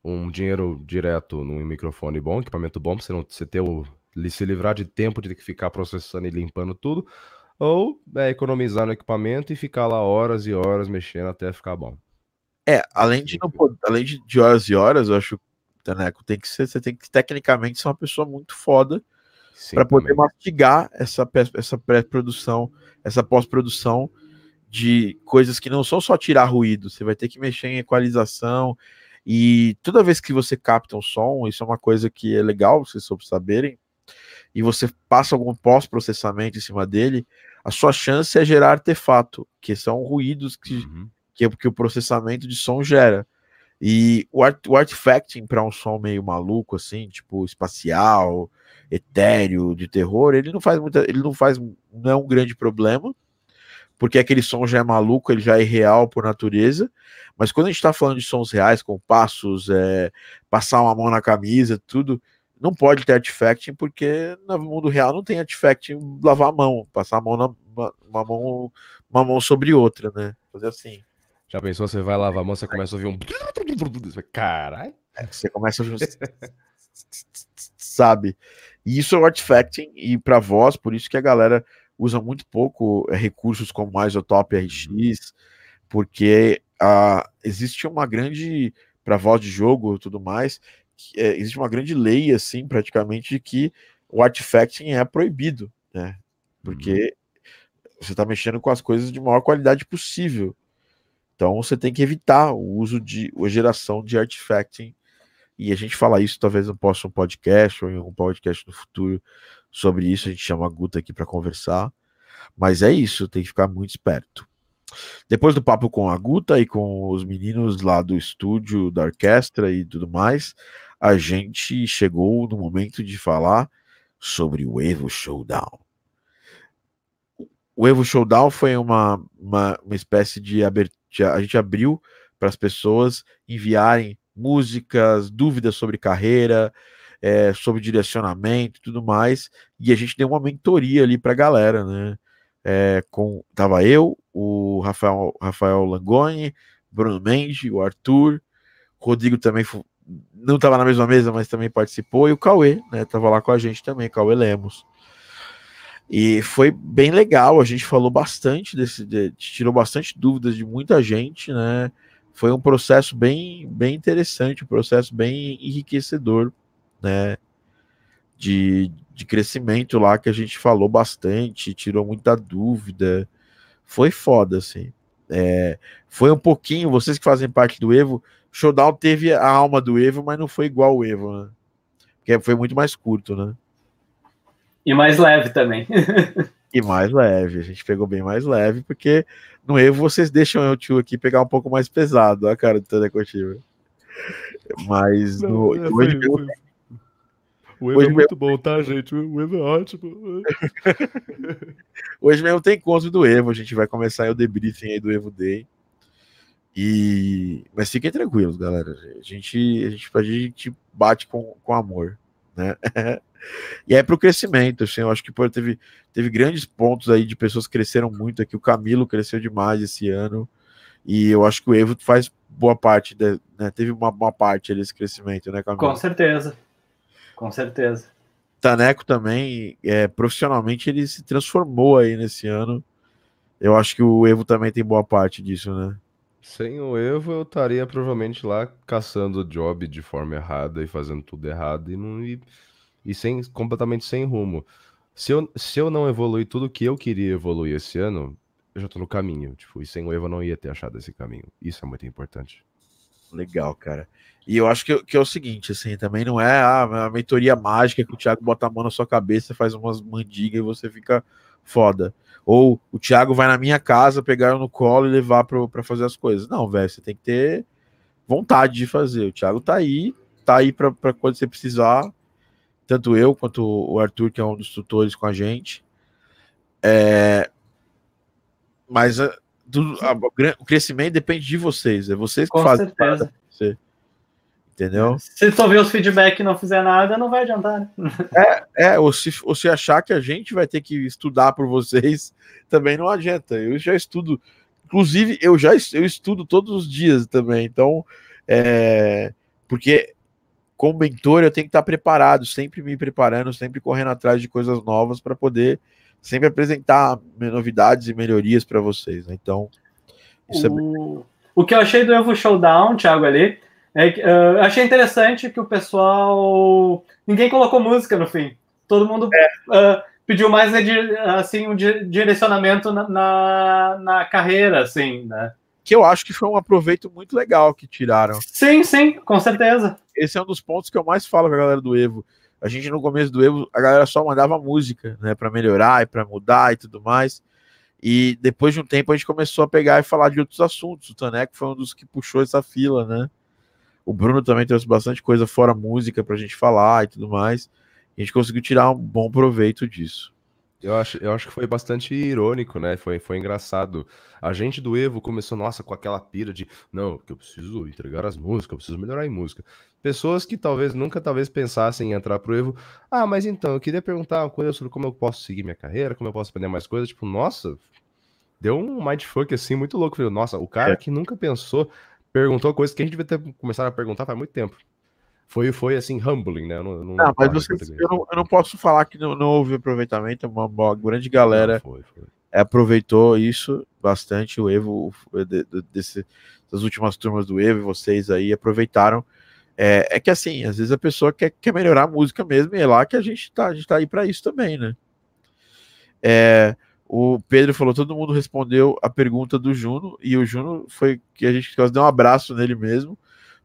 um dinheiro direto num microfone bom, equipamento bom, pra você não você ter o, se livrar de tempo de ter que ficar processando e limpando tudo, ou é, economizar no equipamento e ficar lá horas e horas mexendo até ficar bom. É, além de, não, além de horas e horas, eu acho, Taneco, tem que ser, você tem que tecnicamente ser uma pessoa muito foda para poder mastigar essa, essa pré-produção, essa pós-produção de coisas que não são só tirar ruído, você vai ter que mexer em equalização. E toda vez que você capta um som, isso é uma coisa que é legal vocês saberem, e você passa algum pós-processamento em cima dele, a sua chance é gerar artefato, que são ruídos que, uhum. que, que, o processamento de som gera. E o, art, o artifacting para um som meio maluco, assim, tipo espacial, etéreo, de terror, ele não faz muita. Ele não faz. Não é um grande problema porque aquele som já é maluco, ele já é real por natureza. Mas quando a gente está falando de sons reais, com passos, é, passar uma mão na camisa, tudo, não pode ter artifacting, porque no mundo real não tem artifacting lavar a mão, passar a mão na, uma, uma, mão, uma mão sobre outra, né? Fazer assim. Já pensou, você vai lavar a mão, você começa a ouvir um. Caralho! É, você começa a. sabe? E isso é o artifacting, e para voz, por isso que a galera usa muito pouco é, recursos como o Isotope RX, porque uh, existe uma grande, para voz de jogo e tudo mais, é, existe uma grande lei, assim, praticamente, de que o artifacting é proibido, né? Porque uhum. você está mexendo com as coisas de maior qualidade possível. Então você tem que evitar o uso de a geração de artifacting. E a gente fala isso talvez no próximo podcast ou em um podcast no futuro sobre isso. A gente chama a Guta aqui para conversar. Mas é isso, tem que ficar muito esperto. Depois do papo com a Guta e com os meninos lá do estúdio, da orquestra e tudo mais, a gente chegou no momento de falar sobre o Evo Showdown. O Evo Showdown foi uma, uma, uma espécie de abertura. A gente abriu para as pessoas enviarem músicas, dúvidas sobre carreira, é, sobre direcionamento e tudo mais. E a gente deu uma mentoria ali para a galera, né? É, com, tava eu, o Rafael, Rafael Langoni, Bruno Mendes, o Arthur, Rodrigo também não estava na mesma mesa, mas também participou, e o Cauê, né? Tava lá com a gente também, Cauê Lemos. E foi bem legal, a gente falou bastante desse, de, tirou bastante dúvidas de muita gente, né? Foi um processo bem, bem interessante, um processo bem enriquecedor né, de, de crescimento lá que a gente falou bastante, tirou muita dúvida. Foi foda, assim. É, foi um pouquinho, vocês que fazem parte do Evo, Showdown teve a alma do Evo, mas não foi igual o Evo, né? Porque foi muito mais curto, né? E mais leve também. e mais leve, a gente pegou bem mais leve, porque no Evo vocês deixam o tio aqui pegar um pouco mais pesado, a cara do Telecotiva. Mas no, não, é, hoje foi, foi, o Evo Hoje é muito mesmo... bom, tá, gente? O Evo é ótimo. Hoje mesmo tem encontro do Evo, a gente vai começar o debriefing aí do Evo Day. E... Mas fiquem tranquilos, galera. A gente, a gente, a gente bate com, com amor, né? e é para o crescimento, assim, eu acho que pô, teve, teve grandes pontos aí de pessoas que cresceram muito aqui. O Camilo cresceu demais esse ano. E eu acho que o Evo faz boa parte, de, né? Teve uma, uma parte desse crescimento, né, Camilo? Com certeza. Com certeza. Taneco também, é, profissionalmente, ele se transformou aí nesse ano. Eu acho que o Evo também tem boa parte disso, né? Sem o Evo, eu estaria provavelmente lá caçando job de forma errada e fazendo tudo errado e, não, e, e sem, completamente sem rumo. Se eu, se eu não evoluir tudo que eu queria evoluir esse ano, eu já tô no caminho. Tipo, e sem o Evo eu não ia ter achado esse caminho. Isso é muito importante. Legal, cara. E eu acho que, que é o seguinte, assim, também não é ah, a mentoria mágica que o Thiago bota a mão na sua cabeça, faz umas mandigas e você fica foda. Ou o Thiago vai na minha casa, pegar eu no colo e levar para fazer as coisas. Não, velho, você tem que ter vontade de fazer. O Thiago tá aí, tá aí para quando você precisar. Tanto eu quanto o Arthur, que é um dos tutores com a gente. É... Mas a, do, a, o crescimento depende de vocês. É vocês que com fazem. Certeza. Você. Entendeu? Se só ver os feedback e não fizer nada, não vai adiantar. Né? É, é ou, se, ou se achar que a gente vai ter que estudar por vocês, também não adianta. Eu já estudo, inclusive, eu já eu estudo todos os dias também. Então, é, porque como mentor eu tenho que estar preparado, sempre me preparando, sempre correndo atrás de coisas novas para poder sempre apresentar novidades e melhorias para vocês. Né? Então, isso é o... é o que eu achei do Evo Showdown, Thiago, ali, é uh, achei interessante que o pessoal. Ninguém colocou música no fim. Todo mundo é. uh, pediu mais assim, um direcionamento na, na, na, carreira, assim, né? Que eu acho que foi um aproveito muito legal que tiraram. Sim, sim, com certeza. Esse é um dos pontos que eu mais falo com a galera do Evo. A gente, no começo do Evo, a galera só mandava música, né, para melhorar e para mudar e tudo mais. E depois de um tempo a gente começou a pegar e falar de outros assuntos. O Taneco foi um dos que puxou essa fila, né? O Bruno também trouxe bastante coisa fora música pra gente falar e tudo mais. E a gente conseguiu tirar um bom proveito disso. Eu acho, eu acho que foi bastante irônico, né? Foi, foi engraçado. A gente do Evo começou, nossa, com aquela pira de não, que eu preciso entregar as músicas, eu preciso melhorar em música. Pessoas que talvez nunca talvez pensassem em entrar pro Evo. Ah, mas então, eu queria perguntar uma coisa sobre como eu posso seguir minha carreira, como eu posso aprender mais coisas. Tipo, nossa, deu um mindfuck assim muito louco. Nossa, o cara é. que nunca pensou, perguntou coisas que a gente devia ter começado a perguntar faz muito tempo. Foi, foi assim, humbling, né? Eu não, não, não mas você, eu, não, eu não posso falar que não, não houve aproveitamento. Uma, uma grande galera foi, foi. aproveitou isso bastante. O Evo, de, de, desse, das últimas turmas do Evo, vocês aí aproveitaram. É, é, que assim, às vezes a pessoa quer, quer melhorar a música mesmo, e é lá que a gente tá, a gente tá aí para isso também, né? É, o Pedro falou, todo mundo respondeu a pergunta do Juno, e o Juno foi que a gente quase deu um abraço nele mesmo,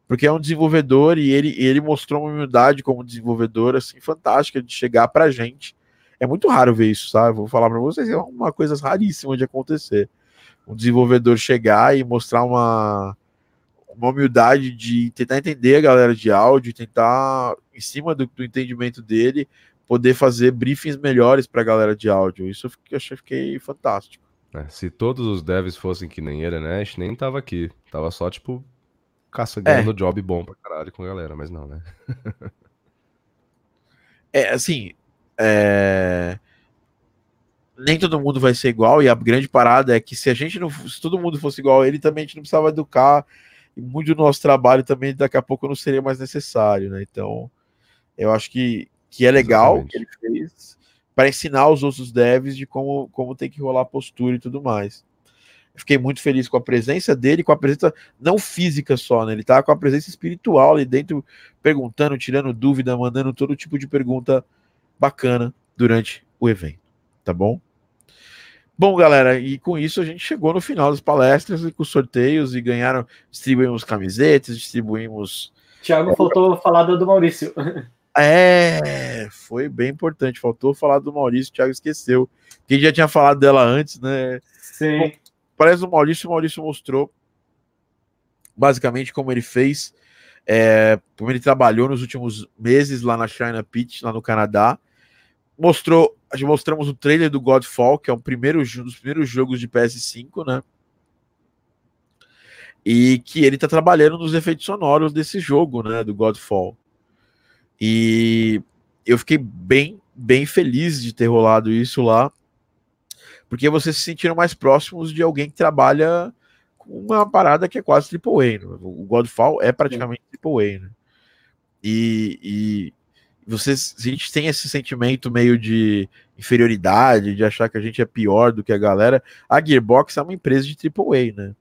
porque é um desenvolvedor e ele, ele mostrou uma humildade como desenvolvedor, assim, fantástica de chegar pra gente. É muito raro ver isso, sabe? Vou falar para vocês, é uma coisa raríssima de acontecer. Um desenvolvedor chegar e mostrar uma, uma humildade de tentar entender a galera de áudio, tentar, em cima do, do entendimento dele, poder fazer briefings melhores para a galera de áudio. Isso eu achei fiquei fantástico. É, se todos os devs fossem que nem ele, né? A gente nem tava aqui. Tava só, tipo, caçando é. job bom pra caralho com a galera, mas não, né? é, assim. É... Nem todo mundo vai ser igual, e a grande parada é que se a gente não. Se todo mundo fosse igual a ele, também a gente não precisava educar. E muito do nosso trabalho também daqui a pouco não seria mais necessário, né? Então, eu acho que, que é legal Exatamente. que ele fez para ensinar os outros devs de como, como tem que rolar a postura e tudo mais. Fiquei muito feliz com a presença dele, com a presença não física só, né? Ele tava com a presença espiritual ali dentro, perguntando, tirando dúvida, mandando todo tipo de pergunta bacana durante o evento, tá bom? Bom, galera, e com isso a gente chegou no final das palestras e com sorteios e ganharam, distribuímos camisetas, distribuímos. Tiago, faltou falar do Maurício. É, foi bem importante. Faltou falar do Maurício, o Thiago esqueceu. Quem já tinha falado dela antes, né? Sim. Bom, parece o Maurício, o Maurício mostrou basicamente como ele fez, é, como ele trabalhou nos últimos meses lá na China Pitch, lá no Canadá. Mostrou, mostramos o trailer do Godfall, que é o primeiro um dos primeiros jogos de PS5, né? E que ele tá trabalhando nos efeitos sonoros desse jogo, né? Do Godfall. E eu fiquei bem, bem feliz de ter rolado isso lá, porque vocês se sentiram mais próximos de alguém que trabalha com uma parada que é quase triple A. Né? O Godfall é praticamente triple A, né? E, e vocês, a gente tem esse sentimento meio de inferioridade, de achar que a gente é pior do que a galera. A Gearbox é uma empresa de AAA, né?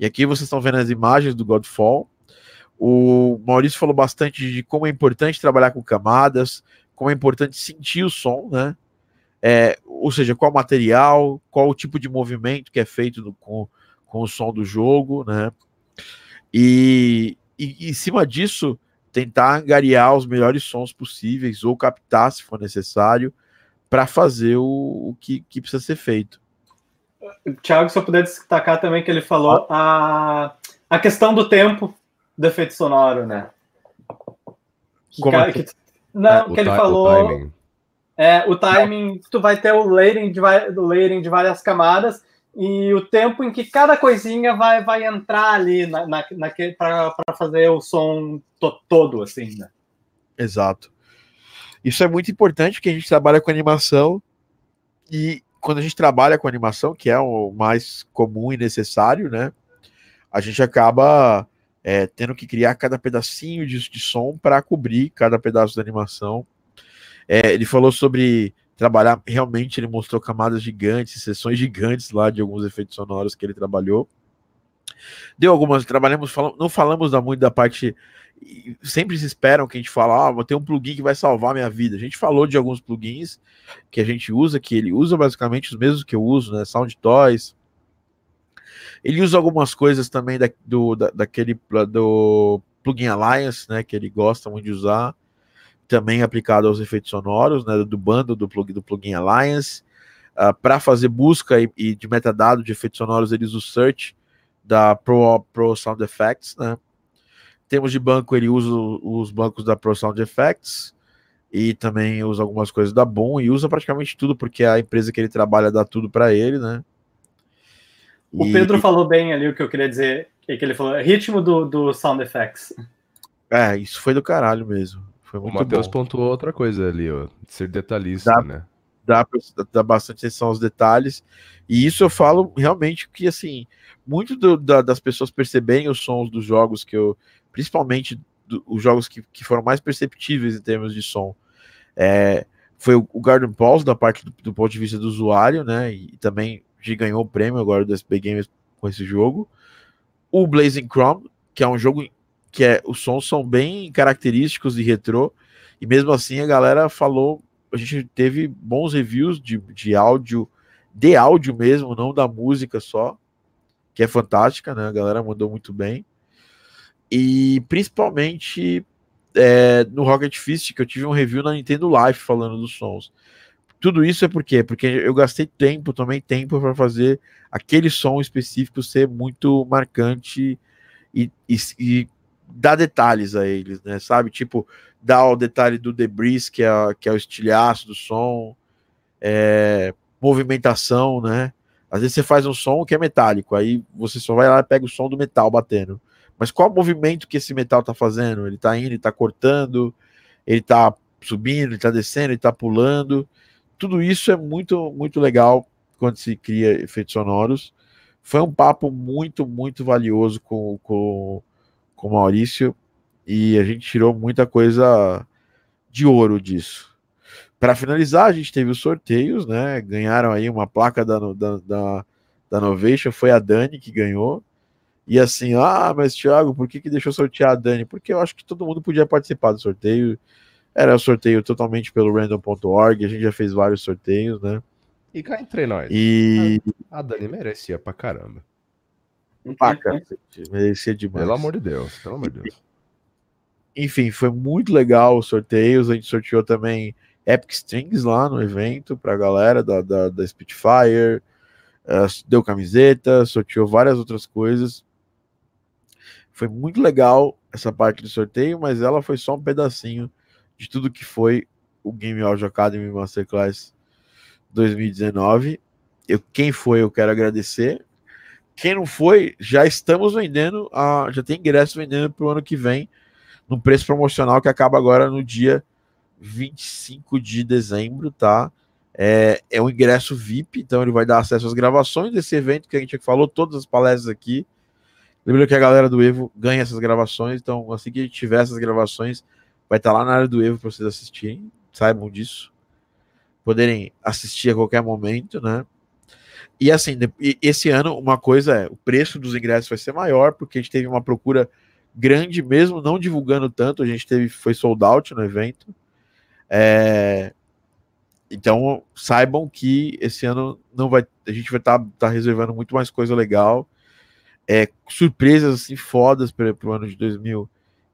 E aqui vocês estão vendo as imagens do Godfall. O Maurício falou bastante de como é importante trabalhar com camadas, como é importante sentir o som, né? É, ou seja, qual material, qual o tipo de movimento que é feito do, com, com o som do jogo, né? E, e, em cima disso, tentar angariar os melhores sons possíveis ou captar, se for necessário, para fazer o, o que, que, precisa ser feito. Tiago, se eu puder destacar também que ele falou a, a questão do tempo do efeito sonoro, né? Que, Como cara, que, não, é, que ele falou. É, o timing, tu vai ter o layering de, layering de várias camadas e o tempo em que cada coisinha vai, vai entrar ali na, na, para fazer o som to, todo, assim, né? Exato. Isso é muito importante porque a gente trabalha com animação e quando a gente trabalha com animação, que é o mais comum e necessário, né? A gente acaba é, tendo que criar cada pedacinho de, de som para cobrir cada pedaço da animação. É, ele falou sobre trabalhar, realmente ele mostrou camadas gigantes, sessões gigantes lá de alguns efeitos sonoros que ele trabalhou. Deu algumas, trabalhamos, falam, não falamos muito da parte sempre se esperam que a gente fala, ah, vou ter um plugin que vai salvar minha vida. A gente falou de alguns plugins que a gente usa, que ele usa basicamente os mesmos que eu uso, né? Sound Toys. Ele usa algumas coisas também da, do, da, daquele do plugin Alliance, né? Que ele gosta muito de usar, também aplicado aos efeitos sonoros, né? Do bando do, plug, do plugin Alliance. Uh, ah, Para fazer busca e, e, de metadado de efeitos sonoros, ele usa o search da Pro, Pro Sound Effects, né? Temos de banco, ele usa os bancos da Pro Sound Effects e também usa algumas coisas da Boom e usa praticamente tudo, porque a empresa que ele trabalha dá tudo para ele, né? O Pedro falou bem ali o que eu queria dizer, que ele falou, ritmo do, do Sound Effects. É, isso foi do caralho mesmo. Foi muito o Matheus pontuou outra coisa ali, ó, ser detalhista, dá, né? Dá, dá bastante atenção aos detalhes. E isso eu falo realmente que, assim, muito do, da, das pessoas perceberem os sons dos jogos que eu, principalmente do, os jogos que, que foram mais perceptíveis em termos de som. É, foi o, o Garden Pulse da parte do, do, ponto de vista do usuário, né? E, também ganhou o prêmio agora do SB Games com esse jogo. O Blazing Chrome, que é um jogo que é, os sons são bem característicos de retrô, e mesmo assim a galera falou, a gente teve bons reviews de, de áudio, de áudio mesmo, não da música só, que é fantástica, né? A galera mandou muito bem. E principalmente é, no Rocket Fist, que eu tive um review na Nintendo Live falando dos sons. Tudo isso é por quê? Porque eu gastei tempo, tomei tempo para fazer aquele som específico ser muito marcante e, e, e, dar detalhes a eles, né? Sabe? Tipo, dar o detalhe do debris, que é, que é o estilhaço do som, é, movimentação, né? Às vezes você faz um som que é metálico, aí você só vai lá e pega o som do metal batendo. Mas qual movimento que esse metal está fazendo? Ele está indo, ele está cortando, ele está subindo, ele está descendo, ele está pulando. Tudo isso é muito, muito legal quando se cria efeitos sonoros. Foi um papo muito, muito valioso com, com, com o Maurício e a gente tirou muita coisa de ouro disso. Para finalizar, a gente teve os sorteios, né? Ganharam aí uma placa da, da, da, da Novation, foi a Dani que ganhou. E assim, ah, mas Thiago, por que, que deixou sortear a Dani? Porque eu acho que todo mundo podia participar do sorteio. Era sorteio totalmente pelo random.org, a gente já fez vários sorteios, né? E cá entre nós. E a Dani merecia pra caramba. Pra merecia demais. Pelo amor de Deus, pelo amor de Deus. Enfim, foi muito legal os sorteios. A gente sorteou também Epic Strings lá no evento pra galera da, da, da Spitfire. Uh, deu camiseta, sorteou várias outras coisas. Foi muito legal essa parte do sorteio, mas ela foi só um pedacinho de tudo que foi o Game Audio Academy Masterclass 2019. Eu, quem foi, eu quero agradecer. Quem não foi, já estamos vendendo, a, já tem ingresso vendendo para o ano que vem, num preço promocional que acaba agora no dia 25 de dezembro, tá? É, é um ingresso VIP, então ele vai dar acesso às gravações desse evento que a gente falou, todas as palestras aqui, Lembrando que a galera do Evo ganha essas gravações, então assim que a gente tiver essas gravações, vai estar lá na área do Evo para vocês assistirem, saibam disso. Poderem assistir a qualquer momento, né? E assim, esse ano, uma coisa é, o preço dos ingressos vai ser maior, porque a gente teve uma procura grande mesmo, não divulgando tanto, a gente teve, foi sold out no evento. É, então, saibam que esse ano não vai, a gente vai estar tá, tá reservando muito mais coisa legal é, surpresas assim fodas para o ano de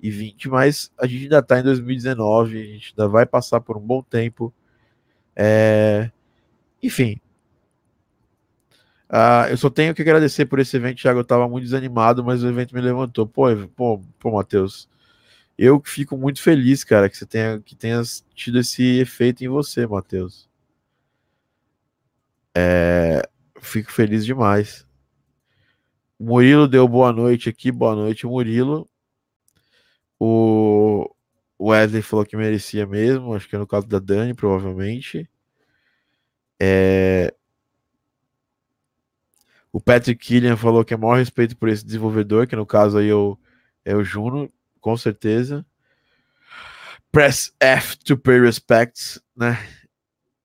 2020, mas a gente ainda está em 2019, a gente ainda vai passar por um bom tempo. É, enfim, uh, eu só tenho que agradecer por esse evento, Thiago. Eu estava muito desanimado, mas o evento me levantou. Pô, pô, pô Matheus, eu fico muito feliz, cara, que você tenha, que tenha tido esse efeito em você, Matheus. É, fico feliz demais. Murilo deu boa noite aqui, boa noite, Murilo. O Wesley falou que merecia mesmo, acho que é no caso da Dani, provavelmente. É... O Patrick Killian falou que é maior respeito por esse desenvolvedor, que no caso aí eu, É o Juno, com certeza. Press F to pay respects, né?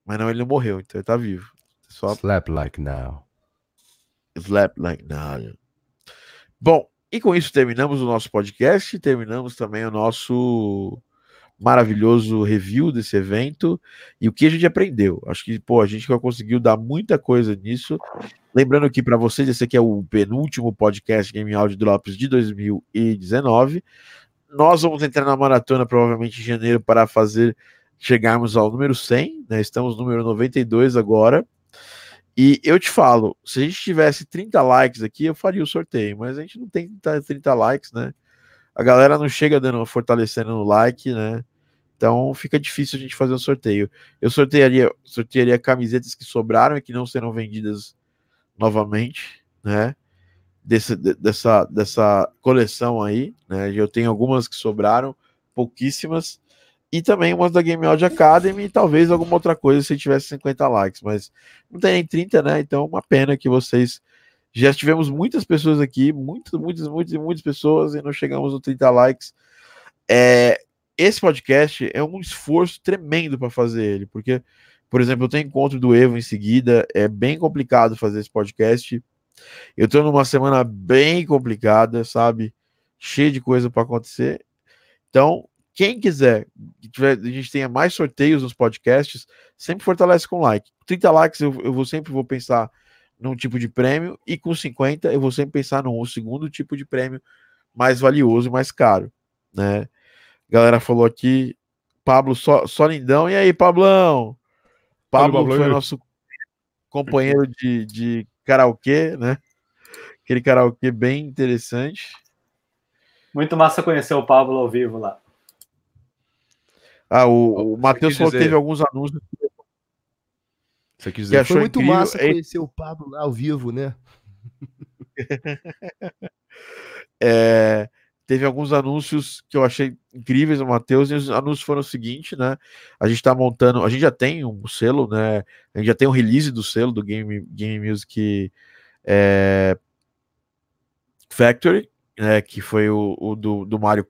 Mas não, ele não morreu, então ele tá vivo. Só... Slap like now. Slap like now. Bom, e com isso terminamos o nosso podcast, terminamos também o nosso maravilhoso review desse evento e o que a gente aprendeu. Acho que, pô, a gente conseguiu dar muita coisa nisso. Lembrando que para vocês, esse aqui é o penúltimo podcast Game Audio Drops de 2019. Nós vamos entrar na maratona provavelmente em janeiro para fazer chegarmos ao número 100, né? Estamos no número 92 agora. E eu te falo, se a gente tivesse 30 likes aqui, eu faria o sorteio, mas a gente não tem 30 likes, né? A galera não chega dando fortalecendo no like, né? Então fica difícil a gente fazer o um sorteio. Eu sortearia, sortearia camisetas que sobraram e que não serão vendidas novamente, né? Desse, dessa, dessa coleção aí, né? Eu tenho algumas que sobraram, pouquíssimas, e também umas da Game Audio Academy e talvez alguma outra coisa se tivesse 50 likes, mas não tem nem 30, né? Então, uma pena que vocês já tivemos muitas pessoas aqui, muitas, muitas, muitas, muitas pessoas e não chegamos no 30 likes. É, esse podcast é um esforço tremendo para fazer ele, porque, por exemplo, eu tenho encontro do Evo em seguida, é bem complicado fazer esse podcast. Eu estou numa semana bem complicada, sabe? Cheia de coisa para acontecer. Então, quem quiser que tiver, a gente tenha mais sorteios nos podcasts, sempre fortalece com like. 30 likes eu, eu vou sempre vou pensar num tipo de prêmio, e com 50 eu vou sempre pensar num segundo tipo de prêmio mais valioso e mais caro, né? A galera falou aqui, Pablo só, só lindão, e aí, Pablão? Pablo, Pablo foi nosso companheiro de, de karaokê, né? Aquele karaokê bem interessante. Muito massa conhecer o Pablo ao vivo lá. Ah, o, o Matheus falou que teve alguns anúncios. Você quis dizer, que foi muito incrível. massa conhecer o Pablo lá ao vivo, né? é, teve alguns anúncios que eu achei incríveis, o Matheus, e os anúncios foram o seguinte, né? A gente tá montando, a gente já tem um selo, né? A gente já tem um release do selo do Game, Game Music é, Factory, né? Que foi o, o do, do Mario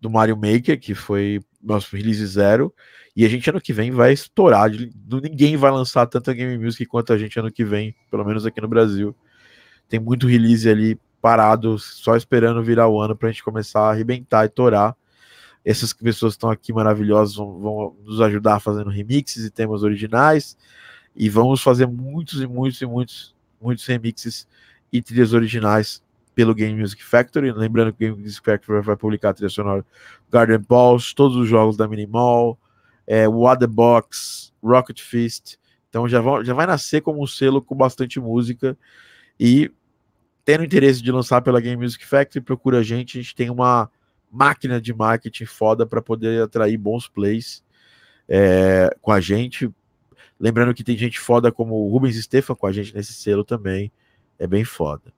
do Mario Maker, que foi nosso release zero. E a gente ano que vem vai estourar. Ninguém vai lançar tanta game music quanto a gente ano que vem, pelo menos aqui no Brasil. Tem muito release ali parado, só esperando virar o ano para a gente começar a arrebentar e torar. Essas pessoas estão aqui maravilhosas, vão, vão, nos ajudar fazendo remixes e temas originais. E vamos fazer muitos e muitos e muitos, muitos remixes e trilhas originais pelo Game Music Factory. Lembrando que o Game Music Factory vai publicar a trilha sonora Garden Pulse, todos os jogos da Minimal, é, Box, Rocket Fist. Então já, vão, já vai nascer como um selo com bastante música. E tendo interesse de lançar pela Game Music Factory, procura a gente. A gente tem uma máquina de marketing foda para poder atrair bons plays é, com a gente. Lembrando que tem gente foda como o Rubens Stefan com a gente nesse selo também. É bem foda.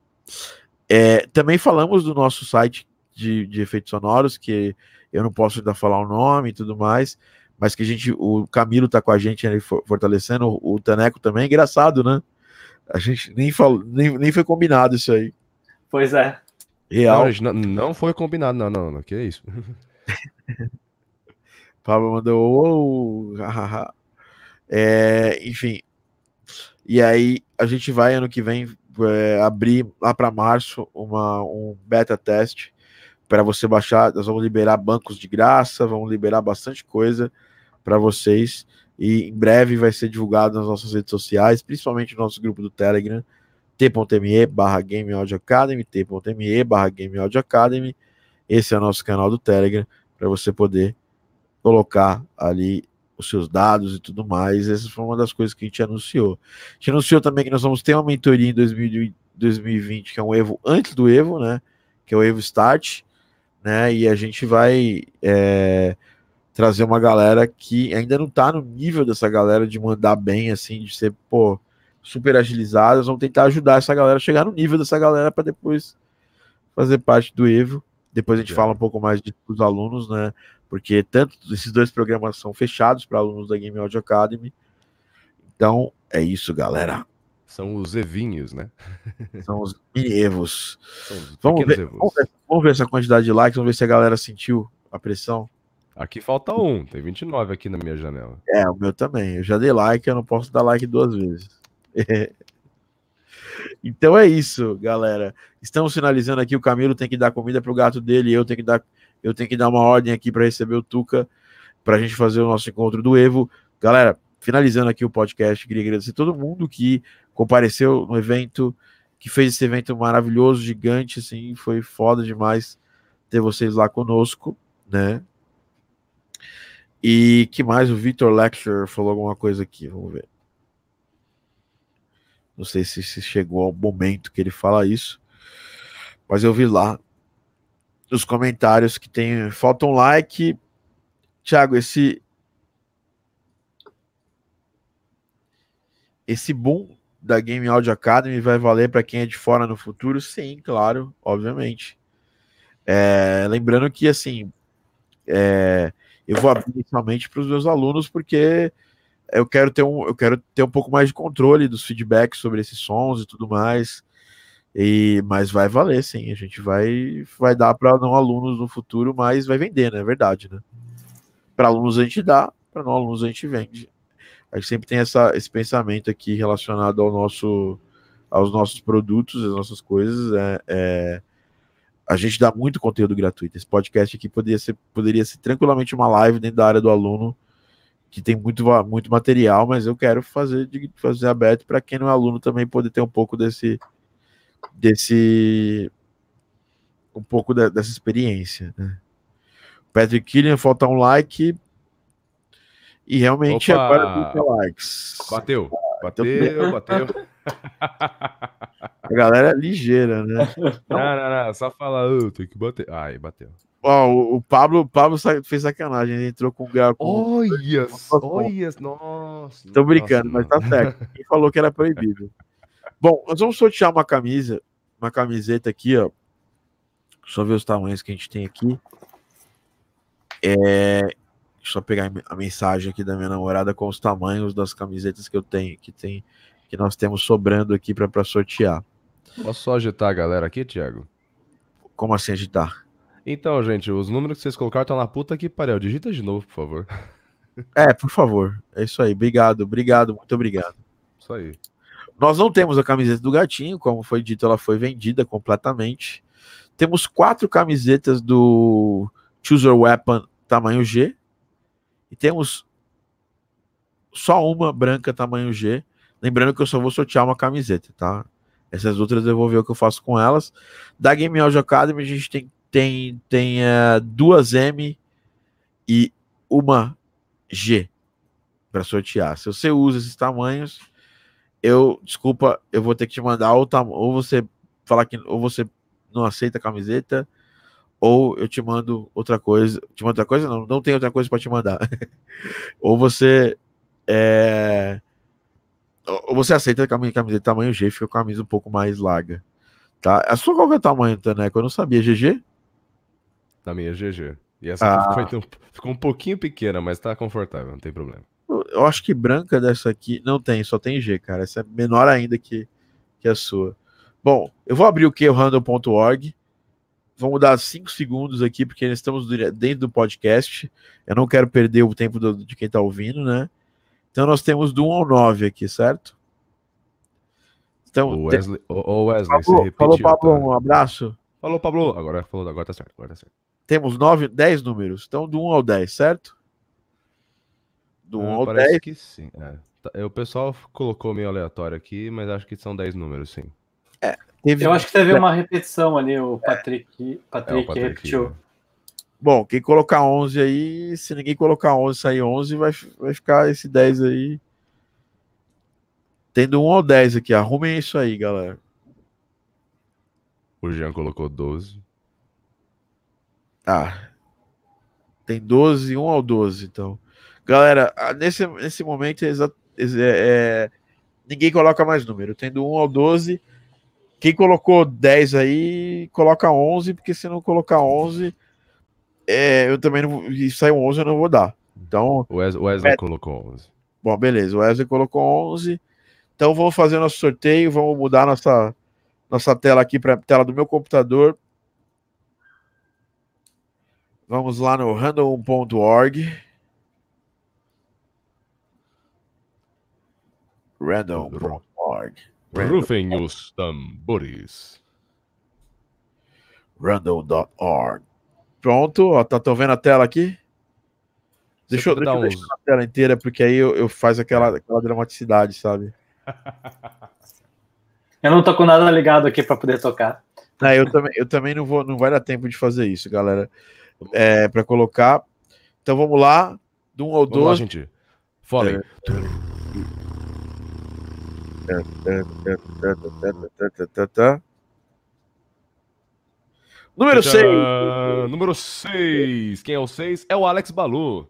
É, também falamos do nosso site de, de, efeitos sonoros, que eu não posso ainda falar o nome e tudo mais, mas que a gente, o Camilo tá com a gente ali fortalecendo, o Taneco também, engraçado, né? A gente nem, falou, nem, nem foi combinado isso aí. Pois é. Real. Não, não foi combinado, não, não, não, que é isso. Pablo mandou, oh, é, enfim. E aí a gente vai ano que vem é, abrir lá para março uma, um beta teste para você baixar. Nós vamos liberar bancos de graça, vamos liberar bastante coisa para vocês. E em breve vai ser divulgado nas nossas redes sociais, principalmente no nosso grupo do Telegram, t.me barra Game Audio Academy, t.me barra Game Audio Academy. Esse é o nosso canal do Telegram, para você poder colocar ali os seus dados e tudo mais. Essa foi uma das coisas que a gente anunciou. A gente anunciou também que nós vamos ter uma mentoria em 2020, que é um Evo antes do Evo, né? Que é o Evo Start, né? E a gente vai é, trazer uma galera que ainda não está no nível dessa galera de mandar bem, assim, de ser, pô, super agilizadas. Vamos tentar ajudar essa galera a chegar no nível dessa galera para depois fazer parte do Evo. Depois a gente é. fala um pouco mais dos alunos, né? Porque tanto esses dois programas são fechados para alunos da Game Audio Academy. Então, é isso, galera. São os Evinhos, né? São os mini-evos. Vamos ver, vamos, ver, vamos ver essa quantidade de likes, vamos ver se a galera sentiu a pressão. Aqui falta um, tem 29 aqui na minha janela. É, o meu também. Eu já dei like, eu não posso dar like duas vezes. então é isso, galera. Estamos finalizando aqui. O Camilo tem que dar comida pro gato dele. Eu tenho que dar, eu tenho que dar uma ordem aqui para receber o Tuca para a gente fazer o nosso encontro do Evo. Galera, finalizando aqui o podcast, queria agradecer todo mundo que compareceu no evento, que fez esse evento maravilhoso, gigante, assim, foi foda demais ter vocês lá conosco, né? E que mais? O Victor Lecture falou alguma coisa aqui, vamos ver. Não sei se, se chegou ao momento que ele fala isso, mas eu vi lá nos comentários que tem falta um like. Thiago, esse esse boom da Game Audio Academy vai valer para quem é de fora no futuro? Sim, claro, obviamente. É, lembrando que assim é, eu vou abrir inicialmente para os meus alunos porque eu quero ter um eu quero ter um pouco mais de controle dos feedbacks sobre esses sons e tudo mais. E, mas vai valer, sim. A gente vai vai dar para não alunos no futuro, mas vai vender, né? É verdade, né? Para alunos a gente dá, para não alunos a gente vende. A gente sempre tem essa, esse pensamento aqui relacionado ao nosso, aos nossos produtos, às nossas coisas. É, é, a gente dá muito conteúdo gratuito. Esse podcast aqui poderia ser, poderia ser tranquilamente uma live dentro da área do aluno, que tem muito, muito material, mas eu quero fazer, de, fazer aberto para quem não é aluno também poder ter um pouco desse. Desse um pouco de, dessa experiência. Né? Patrick Killian, falta um like. E realmente Opa! agora 30 likes. Bateu, bateu, bateu. A galera é ligeira, né? Não, não, não, só fala, oh, tem que bater. Ai, bateu. Ó, o, o Pablo, Pablo fez sacanagem, ele entrou com o grau. Olha, olha, nossa. Tô brincando, nossa, mas tá certo. Quem falou que era proibido. Bom, nós vamos sortear uma camisa, uma camiseta aqui, ó. Só ver os tamanhos que a gente tem aqui. É, Deixa eu pegar a mensagem aqui da minha namorada com os tamanhos das camisetas que eu tenho, que tem, que nós temos sobrando aqui para sortear. Posso só agitar a galera aqui, Thiago? Como assim agitar? Então, gente, os números que vocês colocaram estão na puta que pariu. Digita de novo, por favor. É, por favor. É isso aí. Obrigado, obrigado, muito obrigado. Isso aí. Nós não temos a camiseta do gatinho, como foi dito, ela foi vendida completamente. Temos quatro camisetas do Chooser Weapon tamanho G, e temos só uma branca tamanho G. Lembrando que eu só vou sortear uma camiseta, tá? Essas outras eu vou ver o que eu faço com elas. Da Game Audio Academy a gente tem, tem, tem uh, duas M e uma G para sortear. Se você usa esses tamanhos, eu, desculpa, eu vou ter que te mandar ou, ou você falar que ou você não aceita a camiseta, ou eu te mando outra coisa. Te mando outra coisa? Não, não tem outra coisa para te mandar. ou você é, ou você aceita a camiseta tamanho G, fica com a camisa um pouco mais larga. Tá? A sua qual é o tamanho, Taneco? Eu não sabia. GG? Da minha GG. E essa ah. ficou, ficou, um pouquinho pequena, mas tá confortável, não tem problema. Eu acho que branca dessa aqui não tem, só tem G, cara. Essa é menor ainda que, que a sua. Bom, eu vou abrir o QRandom.org Vamos dar cinco segundos aqui, porque nós estamos dentro do podcast. Eu não quero perder o tempo do, de quem está ouvindo, né? Então nós temos do 1 ao 9 aqui, certo? Então, o Wesley, tem... o Wesley Pablo, repetiu, falou, Pablo, tá? um abraço. Falou, Pablo. Agora falou, agora tá certo, agora tá certo. Temos 9, 10 números. Então, do 1 ao 10, certo? Do 1 ah, ao parece 10. que sim. É. Tá, o pessoal colocou meio aleatório aqui, mas acho que são 10 números, sim. É, Teve... Eu acho que teve uma repetição ali, o Patrick, Patrick, é, o Patrick repetiu. Bom, quem colocar 11 aí, se ninguém colocar 11 sair 11, vai, vai ficar esse 10 aí. Tendo 1 ao 10 aqui, arrumem isso aí, galera. O Jean colocou 12. Ah. Tem 12, 1 ao 12, então. Galera, nesse, nesse momento é, é, ninguém coloca mais número. Tendo 1 ao 12, quem colocou 10 aí, coloca 11, porque se não colocar 11, é, eu também não. E sai 11, eu não vou dar. Então. O Wesley, Wesley é, colocou 11. Bom, beleza. O Wesley colocou 11. Então vamos fazer nosso sorteio, vamos mudar nossa, nossa tela aqui para a tela do meu computador. Vamos lá no random.org. Random.org. Rufem os tambores. Random.org. Pronto, ó, tá, tô vendo a tela aqui? Deixa eu, deixa eu deixar uns- a tela inteira, porque aí eu, eu faz aquela, aquela dramaticidade, sabe? Eu não tô com nada ligado aqui para poder tocar. Não, eu também, eu também não vou, não vai dar tempo de fazer isso, galera. É, para colocar. Então vamos lá, do 1 ao Vamos lá, 12. gente. Falem. Número 6. Tchan! Número 6. Quem é o 6? É o Alex Balu.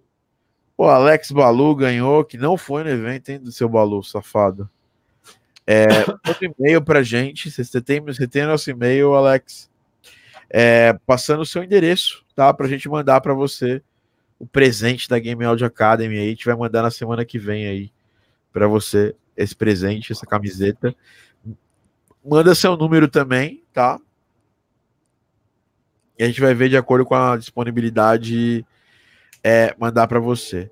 O Alex Balu ganhou, que não foi no evento, hein, do seu Balu, safado. É, manda um e-mail pra gente. Você tem, você tem nosso e-mail, Alex. É, passando o seu endereço, tá? Pra gente mandar pra você o presente da Game Audio Academy aí. A gente vai mandar na semana que vem aí pra você esse presente, essa camiseta. Manda seu número também, tá? E a gente vai ver de acordo com a disponibilidade é, mandar pra você.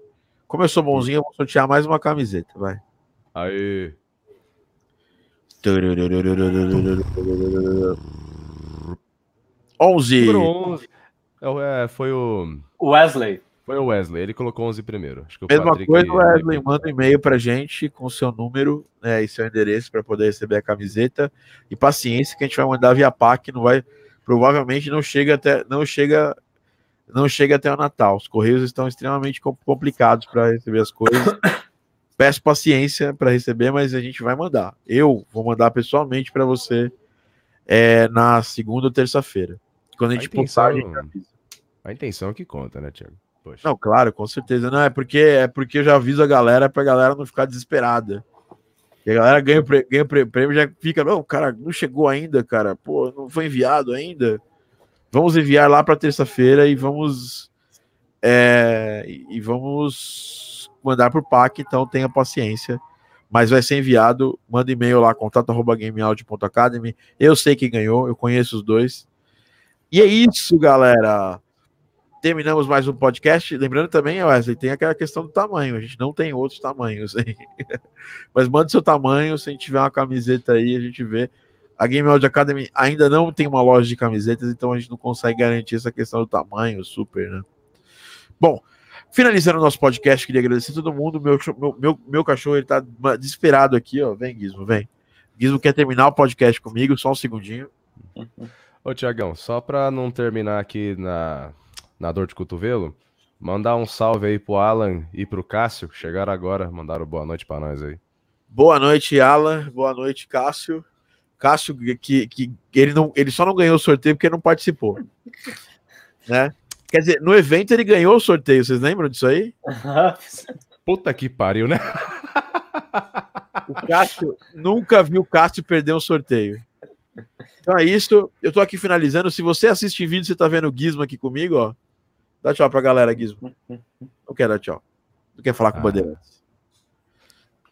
Como eu sou bonzinho, eu vou sortear mais uma camiseta, vai. 11. Número 11. É, o- é, foi o. Wesley. Foi o Wesley. Ele colocou 11 primeiro. Acho que o Mesma Patrick- coisa, Wesley, manda um e-mail pra gente com seu número né, e seu endereço para poder receber a camiseta. E paciência que a gente vai mandar via PAC, não vai, provavelmente não chega até, não chega, não chega até o Natal. Os correios estão extremamente com- complicados para receber as coisas. Peço paciência para receber, mas a gente vai mandar. Eu vou mandar pessoalmente para você é, na segunda ou terça-feira. Quando a A gente postar, a intenção, gente avisa. a intenção é que conta, né, Thiago? Poxa. Não, claro, com certeza. Não, é porque é porque eu já aviso a galera pra galera não ficar desesperada. E a galera ganha, ganha prêmio já fica, não, cara, não chegou ainda, cara. Pô, não foi enviado ainda. Vamos enviar lá pra terça-feira e vamos é, e vamos mandar por PAC, então tenha paciência. Mas vai ser enviado, manda e-mail lá, contato.gameaudio.academy. Eu sei que ganhou, eu conheço os dois. E é isso, galera terminamos mais um podcast. Lembrando também, Wesley, tem aquela questão do tamanho. A gente não tem outros tamanhos. hein? Mas manda seu tamanho. Se a gente tiver uma camiseta aí, a gente vê. A Game Audio Academy ainda não tem uma loja de camisetas, então a gente não consegue garantir essa questão do tamanho super, né? Bom, finalizando o nosso podcast, queria agradecer a todo mundo. Meu, meu, meu, meu cachorro ele tá desesperado aqui, ó. Vem, Gizmo, vem. Gizmo quer terminar o podcast comigo, só um segundinho. Ô, Tiagão, só pra não terminar aqui na, na dor de cotovelo, mandar um salve aí pro Alan e pro Cássio, que chegaram agora, mandaram boa noite pra nós aí. Boa noite, Alan. Boa noite, Cássio. Cássio, que, que ele, não, ele só não ganhou o sorteio porque não participou. Né? Quer dizer, no evento ele ganhou o sorteio, vocês lembram disso aí? Puta que pariu, né? O Cássio nunca viu o Cássio perder um sorteio. Então é isso. Eu tô aqui finalizando. Se você assiste em vídeo, você tá vendo o Gizmo aqui comigo, ó. Dá tchau pra galera, Gizmo. Não quer dar tchau. Não quer falar com o Ah. Bandeirantes.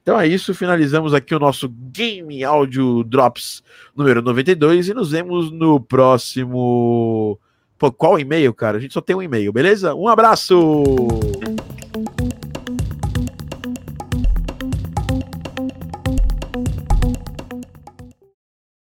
Então é isso. Finalizamos aqui o nosso Game Audio Drops número 92 e nos vemos no próximo. Pô, qual e-mail, cara? A gente só tem um e-mail, beleza? Um abraço!